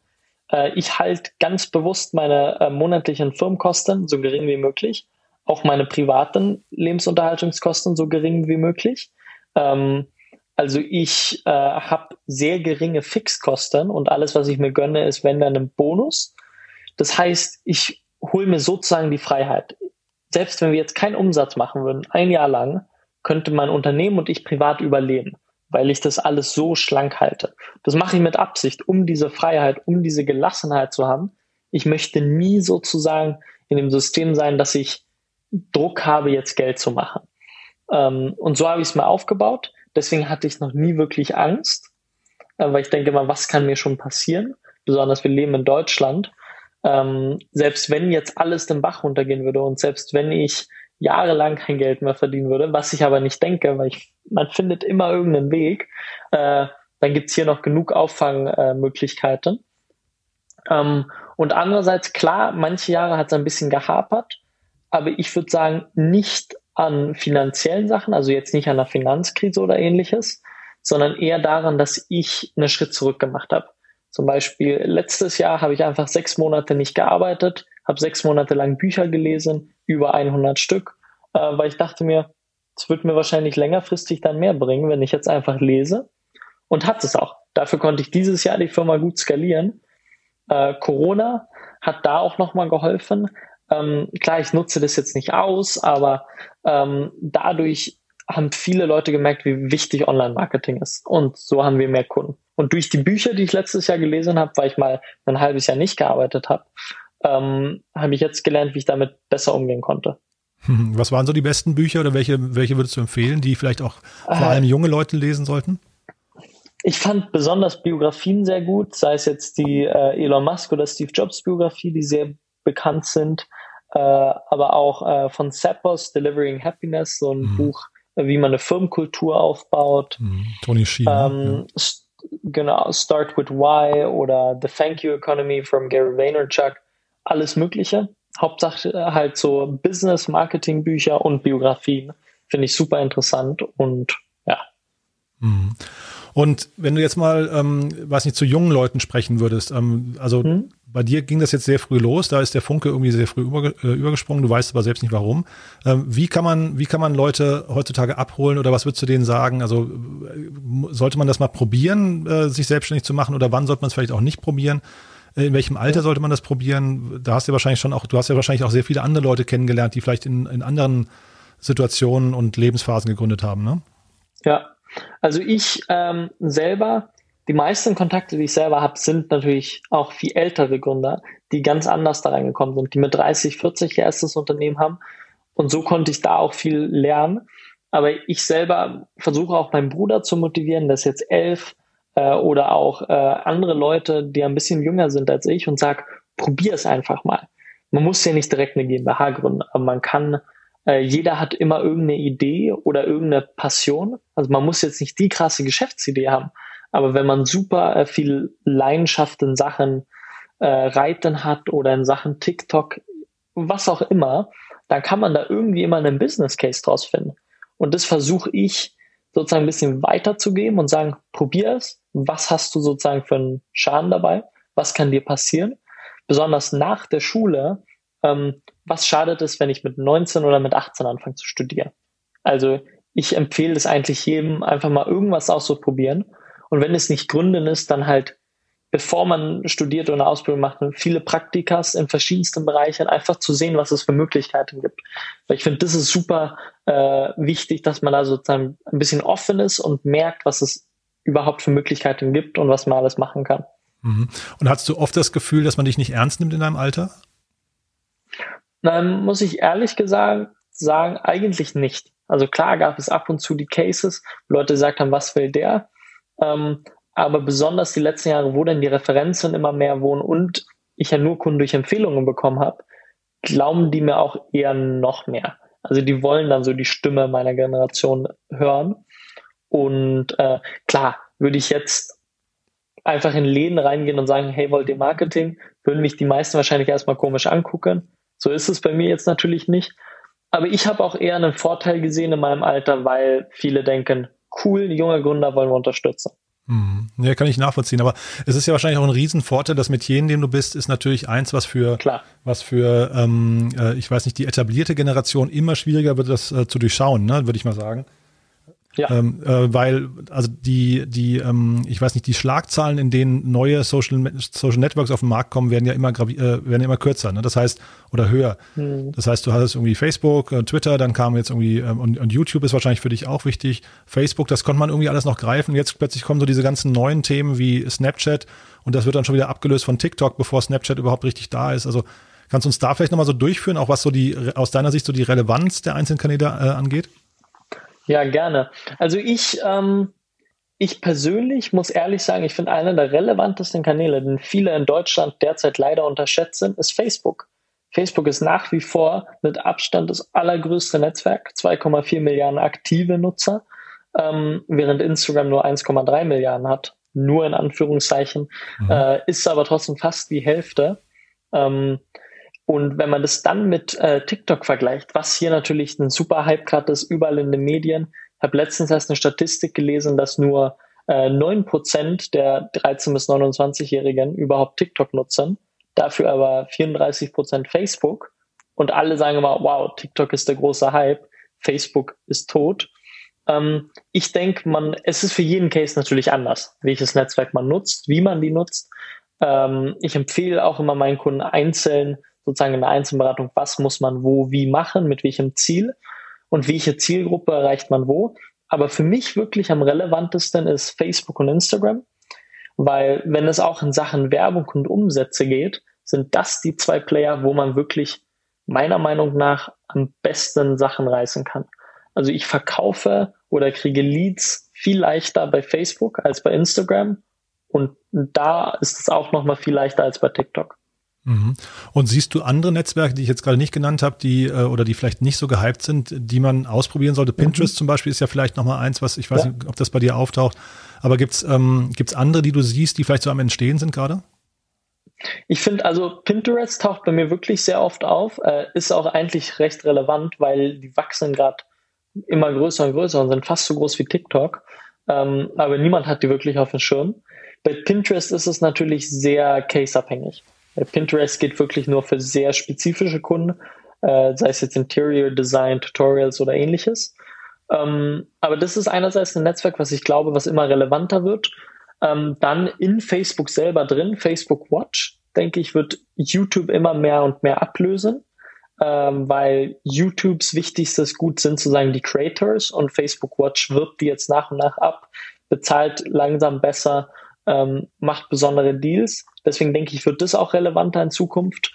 Äh, ich halte ganz bewusst meine äh, monatlichen Firmenkosten so gering wie möglich, auch meine privaten Lebensunterhaltungskosten so gering wie möglich. Ähm, also ich äh, habe sehr geringe Fixkosten und alles, was ich mir gönne, ist wenn dann ein Bonus. Das heißt, ich hole mir sozusagen die Freiheit. Selbst wenn wir jetzt keinen Umsatz machen würden, ein Jahr lang, könnte mein Unternehmen und ich privat überleben, weil ich das alles so schlank halte. Das mache ich mit Absicht, um diese Freiheit, um diese Gelassenheit zu haben. Ich möchte nie sozusagen in dem System sein, dass ich Druck habe, jetzt Geld zu machen. Ähm, und so habe ich es mir aufgebaut. Deswegen hatte ich noch nie wirklich Angst, äh, weil ich denke mal, was kann mir schon passieren? Besonders wir leben in Deutschland ähm, selbst wenn jetzt alles den Bach runtergehen würde und selbst wenn ich jahrelang kein Geld mehr verdienen würde, was ich aber nicht denke, weil ich, man findet immer irgendeinen Weg, äh, dann gibt's hier noch genug Auffangmöglichkeiten. Äh, ähm, und andererseits, klar, manche Jahre hat es ein bisschen gehapert, aber ich würde sagen, nicht an finanziellen Sachen, also jetzt nicht an der Finanzkrise oder ähnliches, sondern eher daran, dass ich einen Schritt zurück gemacht habe. Zum Beispiel letztes Jahr habe ich einfach sechs Monate nicht gearbeitet, habe sechs Monate lang Bücher gelesen, über 100 Stück, äh, weil ich dachte mir, es wird mir wahrscheinlich längerfristig dann mehr bringen, wenn ich jetzt einfach lese. Und hat es auch. Dafür konnte ich dieses Jahr die Firma gut skalieren. Äh, Corona hat da auch nochmal geholfen. Ähm, klar, ich nutze das jetzt nicht aus, aber ähm, dadurch haben viele Leute gemerkt, wie wichtig Online-Marketing ist. Und so haben wir mehr Kunden. Und durch die Bücher, die ich letztes Jahr gelesen habe, weil ich mal ein halbes Jahr nicht gearbeitet habe, ähm, habe ich jetzt gelernt, wie ich damit besser umgehen konnte. Was waren so die besten Bücher oder welche, welche würdest du empfehlen, die vielleicht auch vor äh, allem junge Leute lesen sollten? Ich fand besonders Biografien sehr gut, sei es jetzt die äh, Elon Musk oder Steve Jobs Biografie, die sehr bekannt sind, äh, aber auch äh, von Zappos, Delivering Happiness, so ein mhm. Buch, wie man eine Firmenkultur aufbaut. Mhm. Tony Sheen. Ähm, ja. Genau, Start with Why oder The Thank You Economy from Gary Vaynerchuk, alles Mögliche. Hauptsache halt so Business, Marketing Bücher und Biografien finde ich super interessant und ja. Mhm. Und wenn du jetzt mal, ähm, weiß nicht, zu jungen Leuten sprechen würdest, ähm, also mhm. bei dir ging das jetzt sehr früh los, da ist der Funke irgendwie sehr früh über, äh, übergesprungen, du weißt aber selbst nicht warum. Ähm, wie kann man, wie kann man Leute heutzutage abholen oder was würdest du denen sagen? Also äh, sollte man das mal probieren, äh, sich selbstständig zu machen oder wann sollte man es vielleicht auch nicht probieren? In welchem Alter sollte man das probieren? Da hast du ja wahrscheinlich schon auch, du hast ja wahrscheinlich auch sehr viele andere Leute kennengelernt, die vielleicht in, in anderen Situationen und Lebensphasen gegründet haben, ne? Ja, also ich ähm, selber, die meisten Kontakte, die ich selber habe, sind natürlich auch viel ältere Gründer, die ganz anders da reingekommen sind, die mit 30, 40 ihr erstes Unternehmen haben. Und so konnte ich da auch viel lernen. Aber ich selber versuche auch meinen Bruder zu motivieren, der ist jetzt elf, äh, oder auch äh, andere Leute, die ein bisschen jünger sind als ich und sag, probier es einfach mal. Man muss ja nicht direkt eine GmbH gründen, aber man kann äh, jeder hat immer irgendeine Idee oder irgendeine Passion. Also man muss jetzt nicht die krasse Geschäftsidee haben, aber wenn man super äh, viel Leidenschaft in Sachen äh, Reiten hat oder in Sachen TikTok, was auch immer, dann kann man da irgendwie immer einen Business Case draus finden. Und das versuche ich sozusagen ein bisschen weiterzugeben und sagen, probier es. Was hast du sozusagen für einen Schaden dabei? Was kann dir passieren? Besonders nach der Schule ähm, was schadet es, wenn ich mit 19 oder mit 18 anfange zu studieren? Also ich empfehle es eigentlich jedem, einfach mal irgendwas auszuprobieren. Und wenn es nicht Gründen ist, dann halt, bevor man studiert oder eine Ausbildung macht, viele Praktikas in verschiedensten Bereichen, einfach zu sehen, was es für Möglichkeiten gibt. Weil ich finde, das ist super äh, wichtig, dass man da sozusagen ein bisschen offen ist und merkt, was es überhaupt für Möglichkeiten gibt und was man alles machen kann. Mhm. Und hast du oft das Gefühl, dass man dich nicht ernst nimmt in deinem Alter? Dann muss ich ehrlich gesagt sagen, eigentlich nicht. Also klar gab es ab und zu die Cases, wo Leute gesagt haben, was will der? Ähm, aber besonders die letzten Jahre, wo dann die Referenzen immer mehr wohnen und ich ja nur Kunden durch Empfehlungen bekommen habe, glauben die mir auch eher noch mehr. Also die wollen dann so die Stimme meiner Generation hören. Und äh, klar, würde ich jetzt einfach in Läden reingehen und sagen, hey, wollt ihr Marketing? Würden mich die meisten wahrscheinlich erstmal komisch angucken. So ist es bei mir jetzt natürlich nicht. Aber ich habe auch eher einen Vorteil gesehen in meinem Alter, weil viele denken, cool, junge Gründer wollen wir unterstützen. Hm. Ja, kann ich nachvollziehen. Aber es ist ja wahrscheinlich auch ein Riesenvorteil. Das Metier, in dem du bist, ist natürlich eins, was für, Klar. was für, ähm, äh, ich weiß nicht, die etablierte Generation immer schwieriger wird, das äh, zu durchschauen, ne, würde ich mal sagen. Ja. Ähm, äh, weil, also die, die, ähm, ich weiß nicht, die Schlagzahlen, in denen neue Social, Social Networks auf den Markt kommen, werden ja immer, äh, werden immer kürzer, ne? Das heißt, oder höher. Mhm. Das heißt, du hattest irgendwie Facebook, äh, Twitter, dann kam jetzt irgendwie, ähm, und, und YouTube ist wahrscheinlich für dich auch wichtig. Facebook, das konnte man irgendwie alles noch greifen. Jetzt plötzlich kommen so diese ganzen neuen Themen wie Snapchat und das wird dann schon wieder abgelöst von TikTok, bevor Snapchat überhaupt richtig da ist. Also kannst du uns da vielleicht nochmal so durchführen, auch was so die, aus deiner Sicht so die Relevanz der einzelnen Kanäle äh, angeht? Ja, gerne. Also ich, ähm, ich persönlich muss ehrlich sagen, ich finde einer der relevantesten Kanäle, den viele in Deutschland derzeit leider unterschätzt sind, ist Facebook. Facebook ist nach wie vor mit Abstand das allergrößte Netzwerk, 2,4 Milliarden aktive Nutzer, ähm, während Instagram nur 1,3 Milliarden hat, nur in Anführungszeichen, mhm. äh, ist aber trotzdem fast die Hälfte. Ähm, und wenn man das dann mit äh, TikTok vergleicht, was hier natürlich ein super Hype gerade ist, überall in den Medien, ich habe letztens erst eine Statistik gelesen, dass nur äh, 9% der 13- bis 29-Jährigen überhaupt TikTok nutzen, dafür aber 34% Facebook. Und alle sagen immer, wow, TikTok ist der große Hype, Facebook ist tot. Ähm, ich denke, man, es ist für jeden Case natürlich anders, welches Netzwerk man nutzt, wie man die nutzt. Ähm, ich empfehle auch immer meinen Kunden einzeln, sozusagen in der Einzelberatung, was muss man wo, wie machen, mit welchem Ziel und welche Zielgruppe erreicht man wo. Aber für mich wirklich am relevantesten ist Facebook und Instagram, weil wenn es auch in Sachen Werbung und Umsätze geht, sind das die zwei Player, wo man wirklich meiner Meinung nach am besten Sachen reißen kann. Also ich verkaufe oder kriege Leads viel leichter bei Facebook als bei Instagram und da ist es auch noch mal viel leichter als bei TikTok. Mhm. Und siehst du andere Netzwerke, die ich jetzt gerade nicht genannt habe, die äh, oder die vielleicht nicht so gehypt sind, die man ausprobieren sollte? Pinterest mhm. zum Beispiel ist ja vielleicht noch mal eins, was ich weiß ja. nicht, ob das bei dir auftaucht. Aber gibt's ähm, gibt's andere, die du siehst, die vielleicht so am Entstehen sind gerade? Ich finde, also Pinterest taucht bei mir wirklich sehr oft auf, äh, ist auch eigentlich recht relevant, weil die wachsen gerade immer größer und größer und sind fast so groß wie TikTok. Ähm, aber niemand hat die wirklich auf dem Schirm. Bei Pinterest ist es natürlich sehr caseabhängig. Pinterest geht wirklich nur für sehr spezifische Kunden, äh, sei es jetzt Interior Design, Tutorials oder ähnliches. Ähm, aber das ist einerseits ein Netzwerk, was ich glaube, was immer relevanter wird. Ähm, dann in Facebook selber drin, Facebook Watch, denke ich, wird YouTube immer mehr und mehr ablösen, ähm, weil YouTubes wichtigstes Gut sind sozusagen die Creators und Facebook Watch wirbt die jetzt nach und nach ab, bezahlt langsam besser ähm, macht besondere Deals. Deswegen denke ich, wird das auch relevanter in Zukunft.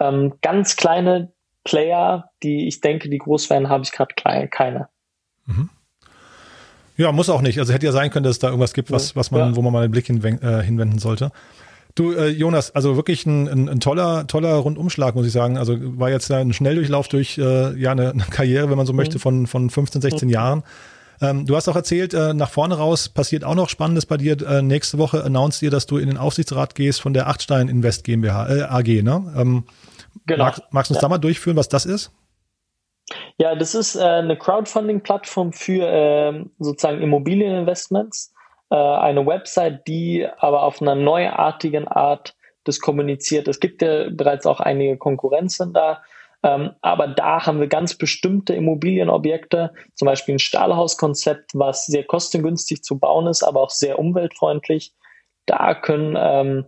Ähm, ganz kleine Player, die ich denke, die groß werden, habe ich gerade keine. Mhm. Ja, muss auch nicht. Also hätte ja sein können, dass es da irgendwas gibt, was, was man, ja. wo man mal den Blick hinwen äh, hinwenden sollte. Du, äh, Jonas, also wirklich ein, ein, ein, toller, toller Rundumschlag, muss ich sagen. Also war jetzt ein Schnelldurchlauf durch äh, ja eine, eine Karriere, wenn man so mhm. möchte, von, von 15, 16 mhm. Jahren. Ähm, du hast auch erzählt, äh, nach vorne raus passiert auch noch Spannendes bei dir. Äh, nächste Woche announced ihr, dass du in den Aufsichtsrat gehst von der Achtstein Invest GmbH, äh, AG, ne? Ähm, genau. Magst, magst du uns ja. da mal durchführen, was das ist? Ja, das ist äh, eine Crowdfunding-Plattform für äh, sozusagen Immobilieninvestments. Äh, eine Website, die aber auf einer neuartigen Art das kommuniziert. Es gibt ja bereits auch einige Konkurrenzen da. Ähm, aber da haben wir ganz bestimmte Immobilienobjekte, zum Beispiel ein Stahlhauskonzept, was sehr kostengünstig zu bauen ist, aber auch sehr umweltfreundlich. Da können ähm,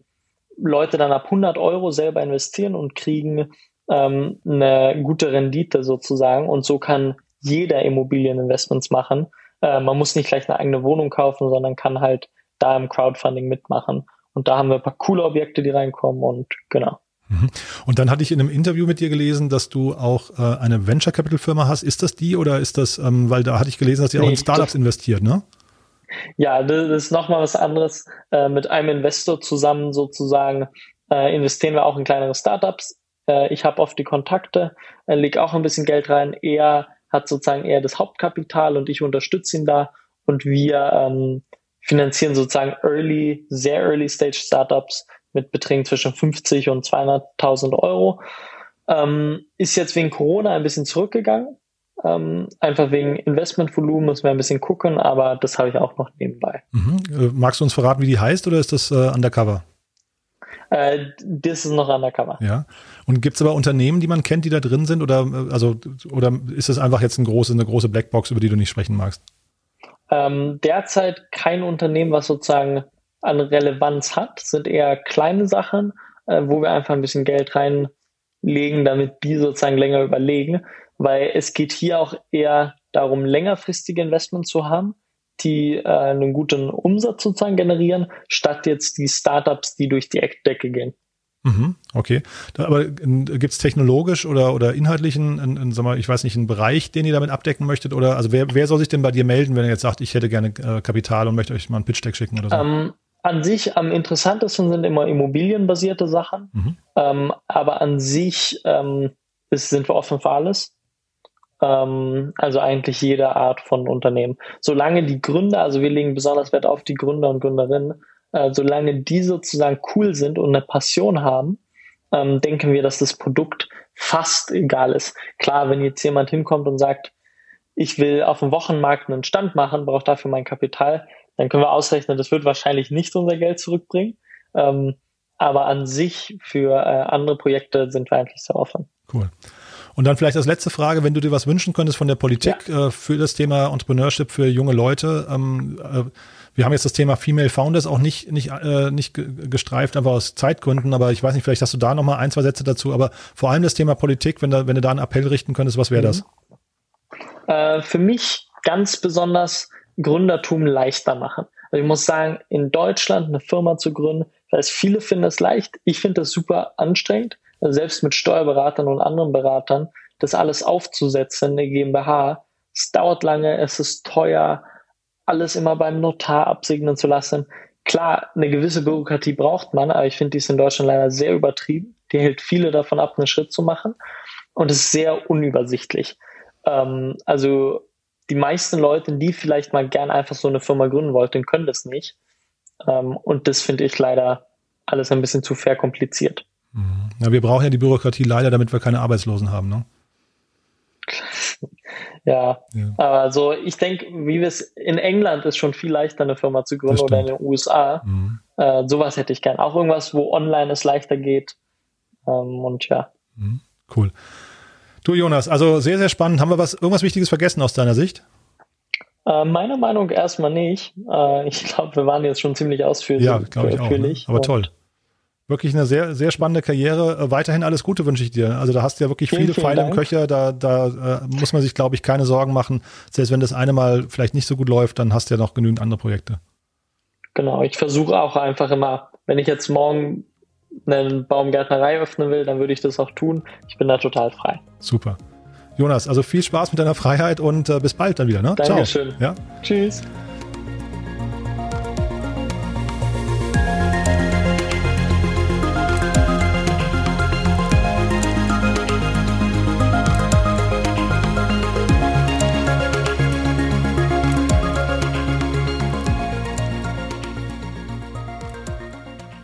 Leute dann ab 100 Euro selber investieren und kriegen ähm, eine gute Rendite sozusagen. Und so kann jeder Immobilieninvestments machen. Äh, man muss nicht gleich eine eigene Wohnung kaufen, sondern kann halt da im Crowdfunding mitmachen. Und da haben wir ein paar coole Objekte, die reinkommen und genau. Mhm. Und dann hatte ich in einem Interview mit dir gelesen, dass du auch äh, eine Venture Capital Firma hast. Ist das die oder ist das, ähm, weil da hatte ich gelesen, dass ihr nee, auch in Startups investiert, ne? Ja, das ist nochmal was anderes. Äh, mit einem Investor zusammen sozusagen äh, investieren wir auch in kleinere Startups. Äh, ich habe oft die Kontakte, äh, lege auch ein bisschen Geld rein. Er hat sozusagen eher das Hauptkapital und ich unterstütze ihn da. Und wir ähm, finanzieren sozusagen Early, sehr Early Stage Startups mit Beträgen zwischen 50 und 200.000 Euro. Ähm, ist jetzt wegen Corona ein bisschen zurückgegangen. Ähm, einfach wegen Investmentvolumen müssen wir ein bisschen gucken, aber das habe ich auch noch nebenbei. Mhm. Äh, magst du uns verraten, wie die heißt oder ist das äh, undercover? Äh, das ist noch undercover. Ja. Und gibt es aber Unternehmen, die man kennt, die da drin sind oder äh, also oder ist es einfach jetzt ein große, eine große Blackbox, über die du nicht sprechen magst? Ähm, derzeit kein Unternehmen, was sozusagen an Relevanz hat, sind eher kleine Sachen, äh, wo wir einfach ein bisschen Geld reinlegen, damit die sozusagen länger überlegen, weil es geht hier auch eher darum, längerfristige Investments zu haben, die äh, einen guten Umsatz sozusagen generieren, statt jetzt die Startups, die durch die Eckdecke gehen. Mhm, okay. Aber gibt es technologisch oder, oder inhaltlichen, in, in, sag mal, ich weiß nicht, einen Bereich, den ihr damit abdecken möchtet? Oder also wer, wer soll sich denn bei dir melden, wenn er jetzt sagt, ich hätte gerne äh, Kapital und möchte euch mal einen Pitch-Deck schicken oder so? Ähm, an sich am interessantesten sind immer immobilienbasierte Sachen, mhm. ähm, aber an sich ähm, ist, sind wir offen für alles. Ähm, also eigentlich jede Art von Unternehmen. Solange die Gründer, also wir legen besonders Wert auf die Gründer und Gründerinnen, äh, solange die sozusagen cool sind und eine Passion haben, ähm, denken wir, dass das Produkt fast egal ist. Klar, wenn jetzt jemand hinkommt und sagt, ich will auf dem Wochenmarkt einen Stand machen, brauche dafür mein Kapital, dann können wir ausrechnen, das wird wahrscheinlich nicht unser Geld zurückbringen. Ähm, aber an sich für äh, andere Projekte sind wir eigentlich sehr offen. Cool. Und dann vielleicht als letzte Frage, wenn du dir was wünschen könntest von der Politik ja. äh, für das Thema Entrepreneurship für junge Leute, ähm, äh, Wir haben jetzt das Thema Female Founders auch nicht, nicht, äh, nicht gestreift, aber aus Zeitgründen. Aber ich weiß nicht, vielleicht hast du da nochmal ein, zwei Sätze dazu. Aber vor allem das Thema Politik, wenn, da, wenn du da einen Appell richten könntest, was wäre das? Äh, für mich ganz besonders Gründertum leichter machen. Also ich muss sagen, in Deutschland eine Firma zu gründen, weil viele finden es leicht. Ich finde das super anstrengend, also selbst mit Steuerberatern und anderen Beratern, das alles aufzusetzen, eine GmbH. Es dauert lange, es ist teuer, alles immer beim Notar absegnen zu lassen. Klar, eine gewisse Bürokratie braucht man, aber ich finde, die ist in Deutschland leider sehr übertrieben. Die hält viele davon ab, einen Schritt zu machen. Und es ist sehr unübersichtlich. Ähm, also die meisten Leute, die vielleicht mal gern einfach so eine Firma gründen wollten, können das nicht. Ähm, und das finde ich leider alles ein bisschen zu verkompliziert. Mhm. Ja, wir brauchen ja die Bürokratie leider, damit wir keine Arbeitslosen haben, ne? Ja, ja. also ich denke, wie wir es in England ist schon viel leichter, eine Firma zu gründen oder in den USA. Mhm. Äh, sowas hätte ich gern. Auch irgendwas, wo online es leichter geht. Ähm, und ja. Mhm. Cool. Du Jonas, also sehr, sehr spannend. Haben wir was, irgendwas Wichtiges vergessen aus deiner Sicht? Äh, meiner Meinung erstmal nicht. Äh, ich glaube, wir waren jetzt schon ziemlich ausführlich. Ja, glaube ich auch. Ne? Aber toll. Wirklich eine sehr, sehr spannende Karriere. Äh, weiterhin alles Gute wünsche ich dir. Also da hast du ja wirklich vielen, viele vielen Pfeile Dank. im Köcher. Da, da äh, muss man sich, glaube ich, keine Sorgen machen. Selbst wenn das eine Mal vielleicht nicht so gut läuft, dann hast du ja noch genügend andere Projekte. Genau, ich versuche auch einfach immer, wenn ich jetzt morgen eine Baumgärtnerei öffnen will, dann würde ich das auch tun. Ich bin da total frei. Super. Jonas, also viel Spaß mit deiner Freiheit und äh, bis bald dann wieder. Ne? Dankeschön. Ciao. Ja? Tschüss.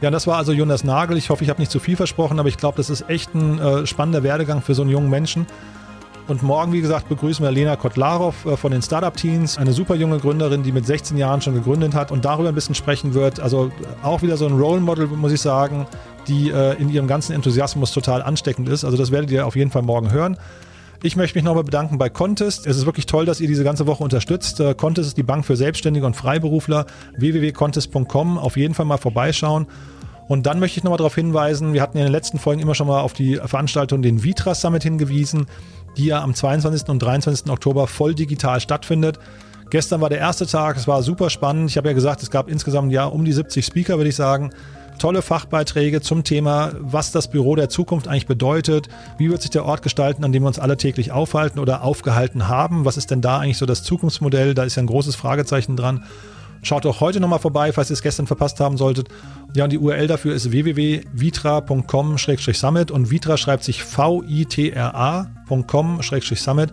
Ja, das war also Jonas Nagel. Ich hoffe, ich habe nicht zu viel versprochen, aber ich glaube, das ist echt ein äh, spannender Werdegang für so einen jungen Menschen. Und morgen, wie gesagt, begrüßen wir Lena Kotlarov äh, von den Startup Teens, eine super junge Gründerin, die mit 16 Jahren schon gegründet hat und darüber ein bisschen sprechen wird. Also auch wieder so ein Role Model, muss ich sagen, die äh, in ihrem ganzen Enthusiasmus total ansteckend ist. Also das werdet ihr auf jeden Fall morgen hören. Ich möchte mich nochmal bedanken bei Contest. Es ist wirklich toll, dass ihr diese ganze Woche unterstützt. Äh, Contest ist die Bank für Selbstständige und Freiberufler. www.contest.com. Auf jeden Fall mal vorbeischauen. Und dann möchte ich nochmal darauf hinweisen, wir hatten in den letzten Folgen immer schon mal auf die Veranstaltung den Vitra Summit hingewiesen, die ja am 22. und 23. Oktober voll digital stattfindet. Gestern war der erste Tag, es war super spannend. Ich habe ja gesagt, es gab insgesamt ja um die 70 Speaker, würde ich sagen tolle Fachbeiträge zum Thema, was das Büro der Zukunft eigentlich bedeutet, wie wird sich der Ort gestalten, an dem wir uns alle täglich aufhalten oder aufgehalten haben, was ist denn da eigentlich so das Zukunftsmodell, da ist ja ein großes Fragezeichen dran. Schaut auch heute nochmal vorbei, falls ihr es gestern verpasst haben solltet. Ja, und die URL dafür ist www.vitra.com-summit und Vitra schreibt sich V-I-T-R-A.com-summit.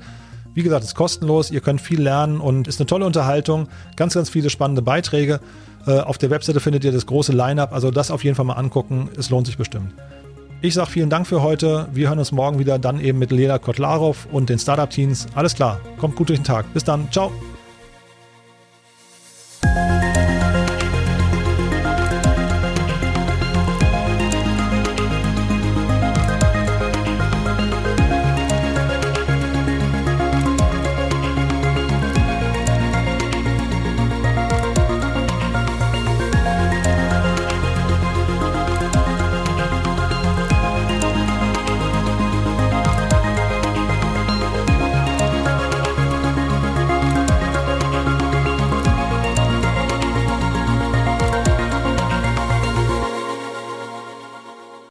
Wie gesagt, ist kostenlos, ihr könnt viel lernen und ist eine tolle Unterhaltung, ganz, ganz viele spannende Beiträge. Äh, auf der Webseite findet ihr das große Line-up, also das auf jeden Fall mal angucken, es lohnt sich bestimmt. Ich sage vielen Dank für heute. Wir hören uns morgen wieder, dann eben mit Lena Kotlarov und den Startup-Teams. Alles klar, kommt gut durch den Tag. Bis dann, ciao.